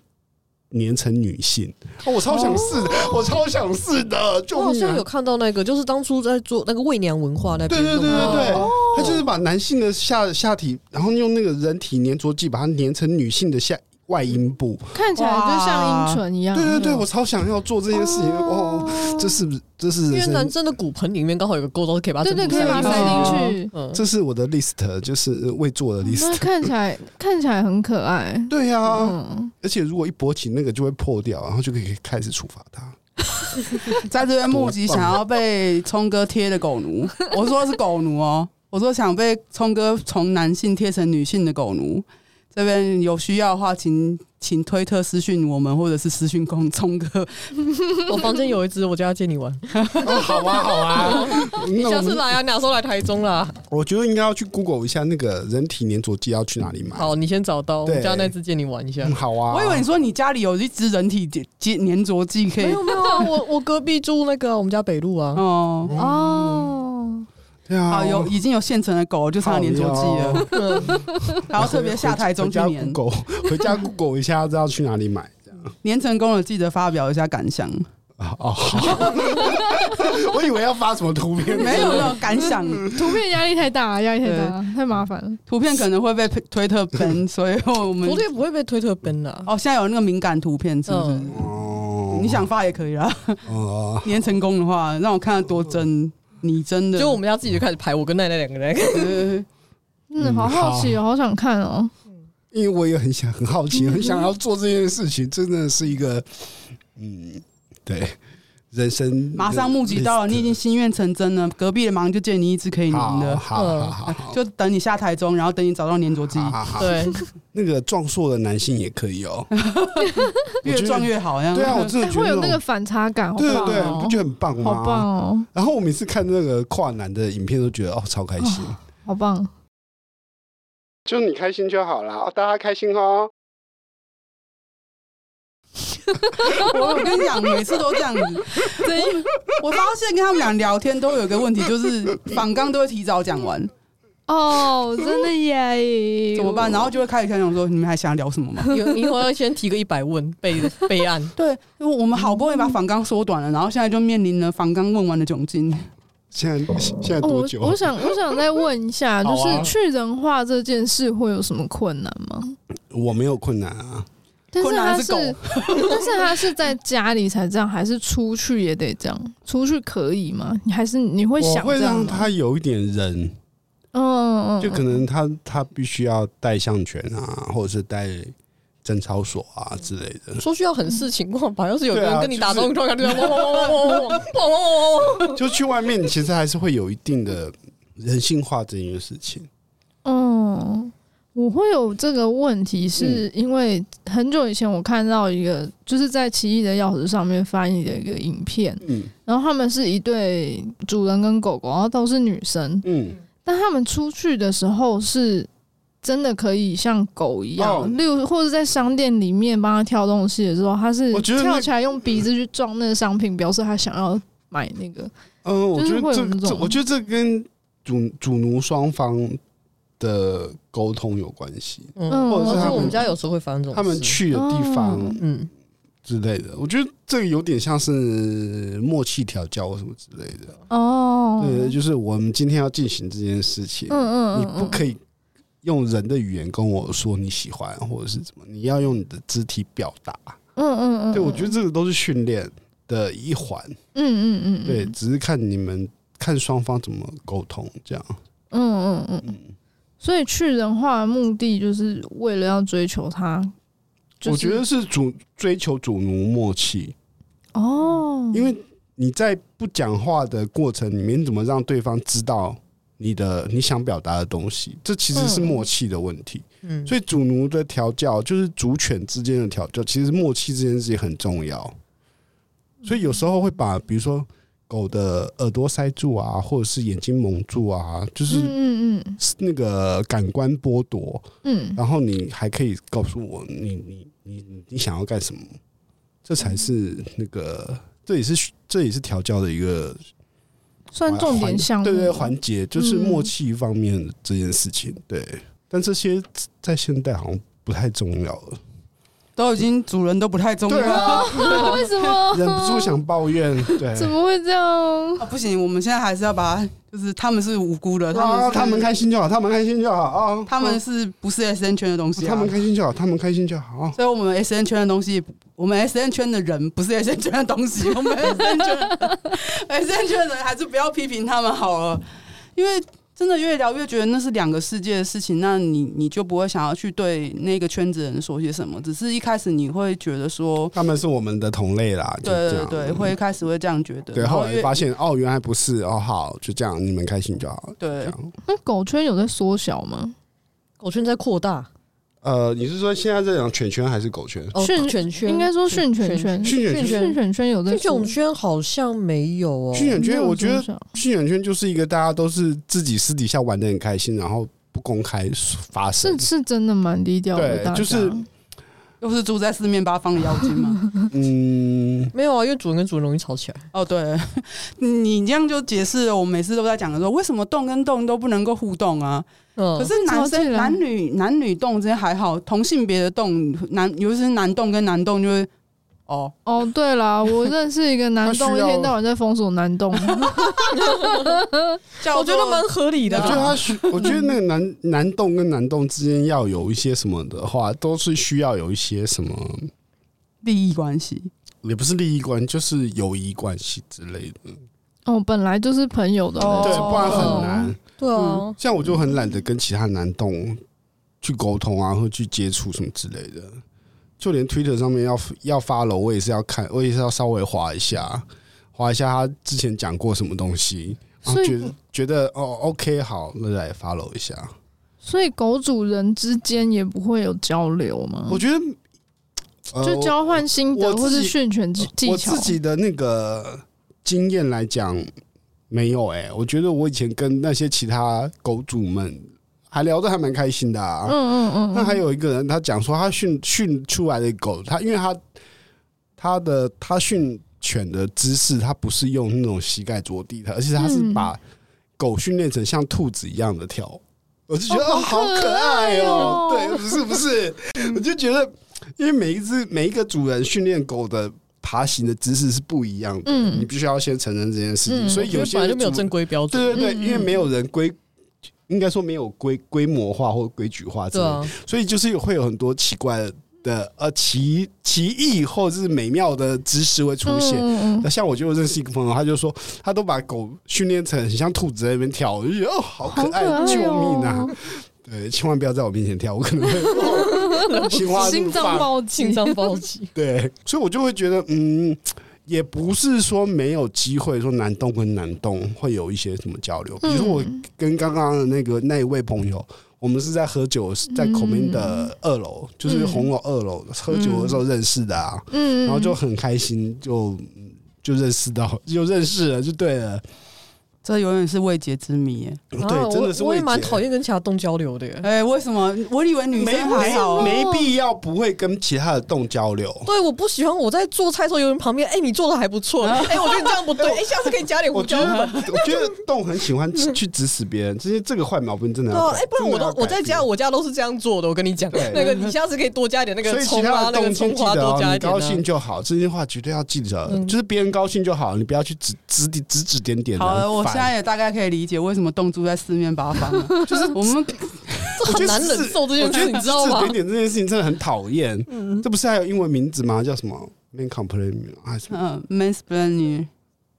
Speaker 1: 粘成女性。哦，我超想试的，我超想试的，
Speaker 3: 我好像有！看到那个，就是当初在做那个伪娘文化那
Speaker 1: 边对对
Speaker 3: 对对
Speaker 1: 对，
Speaker 3: 哦。
Speaker 1: 他就是把男性的下下体，然后用那个人体粘着剂把它粘成女性的下外阴部。
Speaker 4: 看起来就像阴唇一样。
Speaker 1: 对对对，我超想要做这件事情哦，这是不是这是
Speaker 3: 因
Speaker 1: 为？
Speaker 3: 男生的骨盆里面刚好有个沟都，可以把它
Speaker 4: 对对，可以把它塞
Speaker 3: 进去
Speaker 1: 这是我的 list，就是未做的 list。
Speaker 4: 看起来看起来很可爱。
Speaker 1: 对呀、啊，
Speaker 4: 嗯，
Speaker 1: 而且如果一勃起，那个就会破掉，然后就可以开始处罚他。[LAUGHS]
Speaker 2: 在这边募集想要被聪哥贴的狗奴，[LAUGHS] 我说的是狗奴哦，我说想被聪哥从男性贴成女性的狗奴，这边有需要的话，请请推特私讯我们，或者是私讯公聪哥。[LAUGHS]
Speaker 3: 我房间有一只，我就要借你玩。
Speaker 1: 哦，好啊，好啊。[LAUGHS]
Speaker 3: 你
Speaker 1: 那
Speaker 3: 下次来啊，哪时候来台中啦？
Speaker 1: 我觉得应该要去 Google 一下那个人体粘着剂要去哪里买。
Speaker 3: 好，你先找到，我
Speaker 1: 对
Speaker 3: 家那只借你玩一下
Speaker 1: 嗯，。好啊。
Speaker 2: 我以为你说你家里有一只人体接粘着剂可以
Speaker 3: 没有没有啊，我我隔壁住那个我们家北路啊。
Speaker 2: 哦。
Speaker 4: 哦，
Speaker 1: 对啊，
Speaker 2: 好，有已经有现成的狗，就差粘着剂了，
Speaker 3: 嗯，[LAUGHS]
Speaker 2: 然后特别下台中去
Speaker 1: 回家
Speaker 2: 粘
Speaker 1: ，Google 回家 Google 一下，知道去哪里买。这样
Speaker 2: 粘成功了，记得发表一下感想。
Speaker 1: 啊 [LAUGHS] 哦，好。[LAUGHS] 我以为要发什么图片，
Speaker 2: 没有没有感想，
Speaker 4: 图片压力太大，压力太大，太麻烦了。
Speaker 2: 图片可能会被推特 ban，所以我们
Speaker 3: 图片不会被推特 ban 的。
Speaker 2: 哦，现在有那个敏感图片，是不是？
Speaker 3: 嗯
Speaker 1: 哦
Speaker 2: 你想发也可以啦。
Speaker 1: 哦，
Speaker 2: 粘成功的话，让我看得多真，你真的
Speaker 3: 就我们要自己就开始排，我跟奈奈两个人。[LAUGHS]
Speaker 2: 呃
Speaker 4: 嗯，好好奇哦，好想看哦。
Speaker 1: 因为我也很想很好奇，很想要做这件事情，真的是一个，嗯，对。人生
Speaker 2: 马上募集到了，你已经心愿成真了。隔壁的马上就借你一支可以粘的，
Speaker 1: 好好好，好，[LAUGHS]
Speaker 2: 就等你下台中，然后等你找到粘着剂。
Speaker 3: 对，[LAUGHS]
Speaker 1: 那个壮硕的男性也可以哦，[LAUGHS]
Speaker 2: 越壮越好。
Speaker 1: 对啊，我真的觉得
Speaker 4: 会有那个反差感，
Speaker 1: 对对对，不觉得很棒吗？
Speaker 4: 好棒哦！
Speaker 1: 然后我每次看那个跨男的影片，都觉得哦，超开心，
Speaker 4: 好棒。
Speaker 1: 就你开心就好了，大家开心哦。[LAUGHS]
Speaker 2: 我跟你讲，每次都这样子。我发现跟他们俩聊天都有一个问题，就是访刚都会提早讲完。
Speaker 4: 哦，真的耶？
Speaker 2: 怎么办？然后就会开始想说，你们还想聊什么吗？
Speaker 3: 以后要先提个一百问备备案。[LAUGHS]
Speaker 2: 对，因为我们好不容易把访纲缩短了，然后现在就面临了访纲问完的窘境。
Speaker 1: 现在现在多久？
Speaker 4: 我想我想再问一下，[LAUGHS] 就是去人化这件事会有什么困难吗？
Speaker 1: 我没有困难啊。
Speaker 4: 但是他是，[LAUGHS] 但是他是在家里才这样，还是出去也得这样？出去可以吗？你还是你会想？
Speaker 1: 会让他有一点人，嗯嗯，就可能他他必须要带项圈啊，或者是带贞操锁啊之类的。
Speaker 3: 说需要很视情况吧，要是有人跟你打招呼，就汪汪汪汪汪汪汪汪汪，
Speaker 1: 就去外面，其实还是会有一定的人性化这件事情。
Speaker 4: 嗯。我会有这个问题，是因为很久以前我看到一个，就是在《奇异的钥匙》上面翻译的一个影片，嗯，然后他们是一对主人跟狗狗，然后都是女生，嗯，但他们出去的时候是真的可以像狗一样，例如或者在商店里面帮他挑东西的时候，他是跳起来用鼻子去撞那个商品，表示他想要买那个。
Speaker 1: 嗯，我觉得这，我觉得这跟主主奴双方。的沟通有关系，
Speaker 3: 嗯，或者是他们我们家有时候会发生这种，
Speaker 1: 他们去的地方，嗯之类的，我觉得这个有点像是默契调教或什么之类的。哦。对，就是我们今天要进行这件事情，嗯嗯，你不可以用人的语言跟我说你喜欢或者是怎么，你要用你的肢体表达，嗯嗯嗯。对，我觉得这个都是训练的一环，嗯嗯嗯，对，只是看你们看双方怎么沟通这样，嗯嗯嗯。嗯。
Speaker 4: 所以去人化的目的就是为了要追求他，
Speaker 1: 我觉得是主追求主奴默契哦，因为你在不讲话的过程里面，你怎么让对方知道你的你想表达的东西？这其实是默契的问题。嗯，所以主奴的调教就是主犬之间的调教，其实默契这件事情很重要。所以有时候会把，比如说。狗的耳朵塞住啊，或者是眼睛蒙住啊，就是嗯嗯那个感官剥夺，嗯，然后你还可以告诉我你你你你想要干什么，这才是那个这也是这也是调教的一个
Speaker 4: 算重点项目，
Speaker 1: 对对环节就是默契方面这件事情，对，但这些在现代好像不太重要了。
Speaker 2: 都已经主人都不太重要 [LAUGHS]
Speaker 4: 为什么？
Speaker 1: 忍不住想抱怨，对，
Speaker 4: 怎么会这样？
Speaker 2: 啊，不行，我们现在还是要把，就是他们是无辜的，他们，
Speaker 1: 啊，他们开心就好，他们开心就好啊，
Speaker 2: 他们是不是 S N 圈的东西，啊？
Speaker 1: 他们开心就好，他们开心就好。
Speaker 2: 所以，我们 S N 圈的东西，我们 S N 圈的人不是 S N 圈的东西，[LAUGHS] 我们 S N 圈 S N 圈的人还是不要批评他们好了，因为。真的越聊越觉得那是两个世界的事情，那你你就不会想要去对那个圈子人说些什么，只是一开始你会觉得说
Speaker 1: 他们是我们的同类啦，
Speaker 2: 对对对，会一开始会这样觉得，
Speaker 1: 对，后来发现哦，原来不是哦，好，就这样，你们开心就好，
Speaker 2: 对。
Speaker 4: 那狗圈有在缩小吗？
Speaker 3: 狗圈在扩大。
Speaker 1: 呃，你是说现在在讲犬圈还是狗圈？
Speaker 4: 训犬圈应该说训犬圈，训犬圈，训犬圈有的，
Speaker 3: 训犬圈好像没有哦。
Speaker 1: 训犬圈，我觉得训犬圈就是一个大家都是自己私底下玩的很开心，然后不公开发生，
Speaker 4: 是是真的蛮低调的。
Speaker 1: 对，就是
Speaker 2: 又是住在四面八方的妖精吗？[LAUGHS]
Speaker 3: 嗯，没有啊，因为主人跟主人容易吵起来。
Speaker 2: 哦，对，[LAUGHS] 你这样就解释了，我每次都在讲的时候，为什么动跟动都不能够互动啊？可是男生男女男女动之间还好，同性别的动男，尤其是男动跟男动就会哦
Speaker 4: 哦，对了，我认识一个男动，一天到晚在封锁男动，[LAUGHS] 我
Speaker 3: 觉得蛮合理的。
Speaker 1: 我觉得他需，[LAUGHS] 我觉得那个男男动跟男动之间要有一些什么的话，都是需要有一些什么
Speaker 2: 利益关系，
Speaker 1: 也不是利益关系，就是友谊关系之类的。
Speaker 4: 哦，本来就是朋友的，
Speaker 1: 对，不然很难。
Speaker 3: 对啊，
Speaker 1: 像我就很懒得跟其他男动去沟通啊，或去接触什么之类的。就连 Twitter 上面要要 follow，我也是要看，我也是要稍微划一下，划一下他之前讲过什么东西，然后觉得觉得哦，OK，好，那来 follow 一下。
Speaker 4: 所以狗主人之间也不会有交流吗？
Speaker 1: 我觉得。
Speaker 4: 就交换心得或是训犬技技巧。
Speaker 1: 我自己的那个经验来讲，没有哎、欸。我觉得我以前跟那些其他狗主们还聊得还蛮开心的啊。嗯嗯嗯。那还有一个人，他讲说他训训出来的狗，他因为他他的他训犬的姿势，他不是用那种膝盖着地的，而且他是把狗训练成像兔子一样的跳。我就觉得哦，好可爱哦。对，不是不是，我就觉得。因为每一只每一个主人训练狗的爬行的姿势是不一样的，嗯，你必须要先承认这件事情。所以有些
Speaker 3: 本来就没有正规标准，
Speaker 1: 对对对，因为没有人规，应该说没有规规模化或规矩化，对，所以就是会有很多奇怪的呃奇奇异或者是美妙的姿势会出现。那像我就认识一个朋友，他就说他都把狗训练成很像兔子在那边跳，我就觉得哦，好可爱，救命啊！对，千万不要在我面前跳，我可能会 [LAUGHS] 心
Speaker 4: 脏暴
Speaker 3: 心脏暴击。[LAUGHS]
Speaker 1: 对，所以我就会觉得，嗯，也不是说没有机会，说男动跟男动会有一些什么交流。比如说我跟刚刚的那个那一位朋友，我们是在喝酒，在 Comin 的二楼，就是红楼二楼喝酒的时候认识的啊。嗯，然后就很开心，就就认识到，就认识了，就对了。
Speaker 2: 这永远是未解之谜，
Speaker 1: 对，真的是。
Speaker 3: 我也蛮讨厌跟其他动交流的。
Speaker 2: 哎，为什么？我以为女生还好，
Speaker 1: 没必要不会跟其他的动交流。
Speaker 3: 对，我不喜欢我在做菜的时候有人旁边，哎，你做的还不错。哎，我觉得你这样不对，[LAUGHS] 哎，下次可以加点胡椒粉。
Speaker 1: 我觉得动很喜欢去指使别人，这些这个坏毛病真的。
Speaker 3: 哎，不然我都我在家，我家都是这样做的。我跟你讲，那个你下次可以多加点那个葱啊，那个葱花多加一点。
Speaker 1: 高兴就好，这些话绝对要记着，就是别人高兴就好，你不要去指指点指指点点。
Speaker 2: 好了，我现在也大概可以。理解为什么冻住在四面八方，[LAUGHS] 就是我们 [LAUGHS]
Speaker 3: 很难忍受这件事，你知道吗？
Speaker 1: 点点这件事情真的很讨厌。嗯，这不是还有英文名字吗？叫什么？Man complain 还是什么？
Speaker 2: 嗯，mansplaining。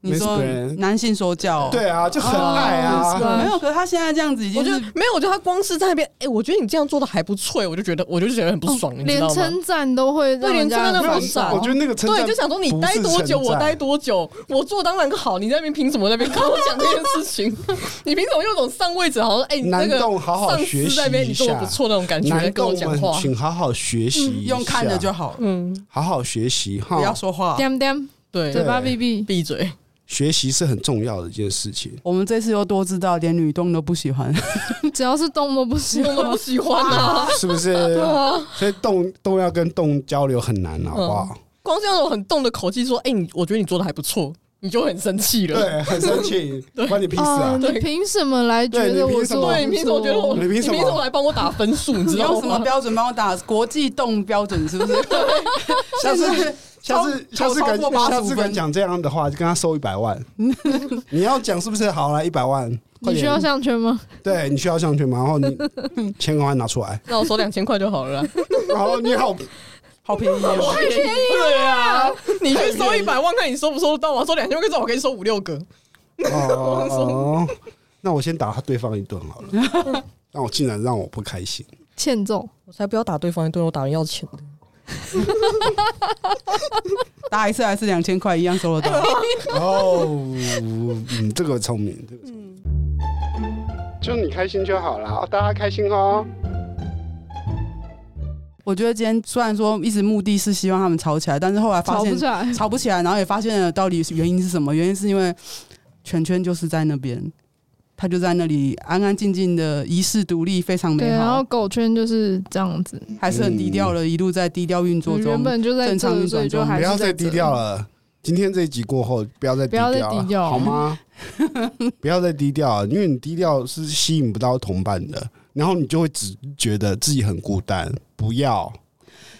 Speaker 2: 你说男性说教，
Speaker 1: 对啊，就很爱啊。
Speaker 2: 没有，可是他现在这样子已经，
Speaker 3: 我觉得没有，我觉得他光是在那边，哎，我觉得你这样做的还不错，我就觉得，我就觉得很不爽，
Speaker 4: 连称赞都会，对，连称赞都很少。
Speaker 1: 我觉得那个称赞，
Speaker 3: 对，就想说你待多久，我待多久，我做当然好，你在那边凭什么在那边跟我讲这件事情？[LAUGHS] 你凭什么用种上位者，好像哎，那个上司在那边你做的不错那种感觉，跟我讲话，
Speaker 1: 请好好学习，
Speaker 2: 用看着就好，
Speaker 1: 嗯，好好学习，
Speaker 2: 不要说话，
Speaker 4: 点点，
Speaker 3: 对，
Speaker 4: 嘴巴闭闭，
Speaker 3: 闭嘴。
Speaker 1: 学习是很重要的一件事情。
Speaker 2: 我们这次又多知道，连女动都不喜欢，[LAUGHS]
Speaker 4: 只要是动都不喜欢，
Speaker 3: 都不喜欢啊，[LAUGHS]
Speaker 1: 是不是？对啊，所以动动要跟动交流很难，好不好？
Speaker 3: 光是用那种很动的口气说：“哎，你我觉得你做的还不错。”你就很生气了，
Speaker 1: 对，很生气，[LAUGHS] 关你屁事啊！
Speaker 4: 你凭什么来觉得我做？
Speaker 3: 对，你凭什么觉得我？你凭什么来帮我打分数？你知道
Speaker 2: 什么标准帮我打？国际动标准是不是？
Speaker 1: 下次。下次下次敢下次敢讲这样的话，就跟他收一百万。[LAUGHS] 你要讲是不是？好，来一百万。
Speaker 4: 你需要项圈吗？
Speaker 1: 对，你需要项圈吗？然后你 [LAUGHS] 千块拿出来。
Speaker 3: 那我收两千块就好了。
Speaker 1: 然后，你好，
Speaker 2: 好便宜，太
Speaker 3: 便宜。对啊，你去收一百万，看你收不收得到吗？收两千块，至少我可以收五六个。
Speaker 1: 哦，[LAUGHS] 那我先打他对方一顿好了。那我竟然让我不开心，
Speaker 4: 欠揍！
Speaker 3: 我才不要打对方一顿，我打人要钱的。
Speaker 2: 打一次还是两千块一样收得到 [LAUGHS]
Speaker 1: 哦，嗯，这个聪明，这个聪明，就你开心就好了，大家开心哦。
Speaker 2: 我觉得今天虽然说一直目的是希望他们吵起来，但是后来发现吵不起来，吵不起来，然后也发现了到底原因是什么？原因是因为圈圈就是在那边。他就在那里安安静静的遗世独立，非常美好。
Speaker 4: 然后狗圈就是这样子，
Speaker 2: 还是很低调的，一路在低调运作中。
Speaker 4: 原本就在
Speaker 2: 正常运转中，
Speaker 1: 不要再低调了。今天这一集过后，不要再低调，好吗？不要再低调，因为你低调是吸引不到同伴的，然后你就会只觉得自己很孤单。不要，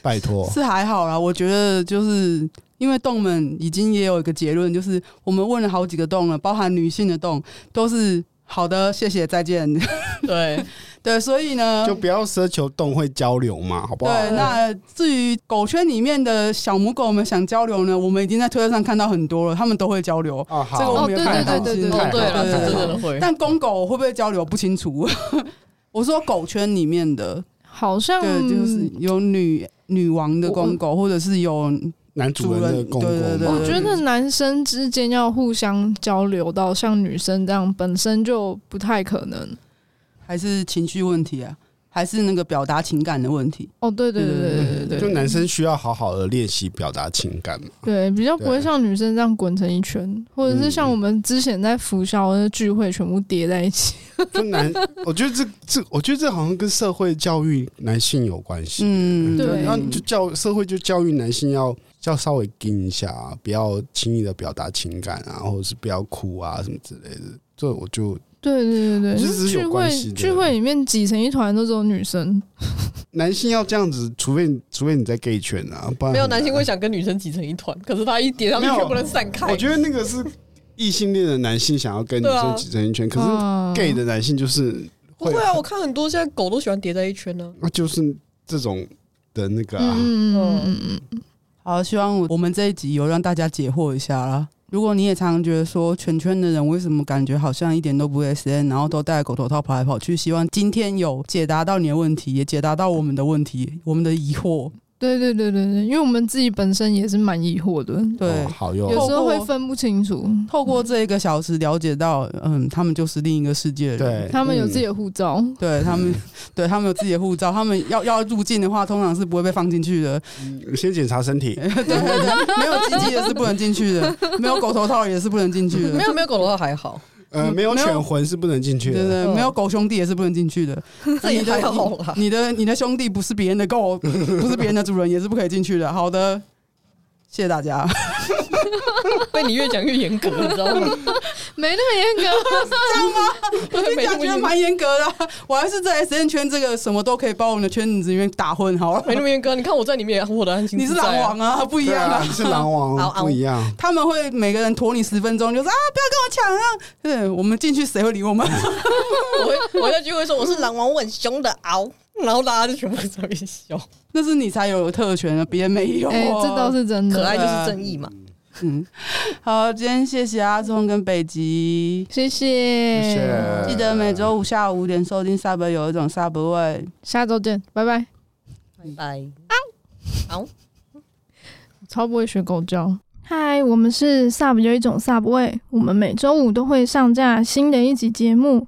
Speaker 1: 拜托。
Speaker 2: 是还好啦，我觉得就是因为洞们已经也有一个结论，就是我们问了好几个洞了，包含女性的洞，都是。好的，谢谢，再见。[LAUGHS]
Speaker 3: 对
Speaker 2: 对，所以呢，
Speaker 1: 就不要奢求动会交流嘛，好不好？
Speaker 2: 对，那至于狗圈里面的小母狗们想交流呢，我们已经在推特上看到很多了，他们都会交流。
Speaker 1: 啊，好，
Speaker 2: 这个我们有看到，
Speaker 4: 对对对对
Speaker 3: 对对，真的会。
Speaker 2: 但公狗会不会交流不清楚。我说狗圈里面的，
Speaker 4: 好像
Speaker 2: 对，就是有女女王的公狗，或者是有
Speaker 1: 男主人的公狗。
Speaker 4: 我觉得男生之间要互相交流到像女生这样，本身就不太可能，
Speaker 2: 还是情绪问题啊。还是那个表达情感的问题
Speaker 4: 哦，对对对对对对，对，
Speaker 1: 就男生需要好好的练习表达情感嘛，
Speaker 4: 对，比较不会像女生这样滚成一圈，或者是像我们之前在福校的聚会全部叠在一起。[LAUGHS]
Speaker 1: 就男，我觉得这这，我觉得这好像跟社会教育男性有关系。
Speaker 2: 嗯，
Speaker 4: 对，
Speaker 1: 然后就教社会就教育男性要要稍微盯一下啊，不要轻易的表达情感啊，或者是不要哭啊什么之类的。这我就。
Speaker 4: 对对对对，
Speaker 1: 就是
Speaker 4: 聚会聚会里面挤成一团都是有女生，
Speaker 1: 男性要这样子，除非除非你在 gay 圈啊，不然
Speaker 3: 没有男性会想跟女生挤成一团，可是他一叠上去全部能散开。
Speaker 1: 我觉得那个是异性恋的男性想要跟女生挤成一圈，可是 gay 的男性就是
Speaker 3: 不会啊。我看很多现在狗都喜欢叠在一圈呢，
Speaker 1: 那就是这种的那个啊。
Speaker 4: 嗯嗯嗯，
Speaker 2: 好，希望我们这一集有让大家解惑一下啦。如果你也常常觉得说，全圈的人为什么感觉好像一点都不 SN，然后都戴狗头套跑来跑去，希望今天有解答到你的问题，也解答到我们的问题，我们的疑惑。
Speaker 4: 对对对对对，因为我们自己本身也是蛮疑惑的，
Speaker 2: 对，
Speaker 1: 哦、好有
Speaker 4: 有时候会分不清楚。
Speaker 2: 透过这一个小时了解到，嗯，他们就是另一个世界的人，
Speaker 1: 对，
Speaker 4: 他们有自己的护照，
Speaker 2: 嗯、对他们，[LAUGHS] 对他们有自己的护照，他们要要入境的话，通常是不会被放进去的。
Speaker 1: 先检查身体，[LAUGHS]
Speaker 2: 对对对，没有鸡鸡也是不能进去的，没有狗头套也是不能进去的，[LAUGHS]
Speaker 3: 没有没有狗头套还好。
Speaker 1: 呃，没有犬魂是不能进去的，
Speaker 2: 对对，对，没有狗兄弟也是不能进去的。[LAUGHS]
Speaker 3: 这也太好
Speaker 2: 了，你的你的兄弟不是别人的狗，[LAUGHS] 不是别人的主人，也是不可以进去的。好的，谢谢大家。[LAUGHS]
Speaker 3: 被你越讲越严格，你知道吗？[LAUGHS]
Speaker 4: 没那么严格，
Speaker 2: 这样吗？[LAUGHS] 我跟你讲，觉得蛮严格的、啊。我还是在 S N 圈这个什么都可以把我们的圈子里面打混好了。
Speaker 3: 没那么严格，你看我在里面也活得安心、啊。
Speaker 2: 你是狼王啊，不一样啊！
Speaker 1: 啊你是狼王，不一样。
Speaker 2: 他们会每个人拖你十分钟，就说啊，不要跟我抢啊！对，我们进去谁会理我们？
Speaker 3: 我我在聚会说我是狼王，我很凶的嗷，然后大家就全部在那边笑。
Speaker 2: 那是你才有特权啊，别人没有。哎、
Speaker 4: 欸，这倒是真的，
Speaker 3: 可爱就是正义嘛。
Speaker 2: 嗯，[LAUGHS] 好，今天谢谢阿聪跟北极，
Speaker 4: 谢谢，
Speaker 1: 谢谢，
Speaker 2: 记得每周五下午五点收听 Sub 有一种 Sub 味，
Speaker 4: 下周见，拜。拜，
Speaker 3: 拜。拜，
Speaker 4: 好，超不会学狗叫。嗨，我们是 Sub 有一种 Sub 味，我们每周五都会上架新的一集节目。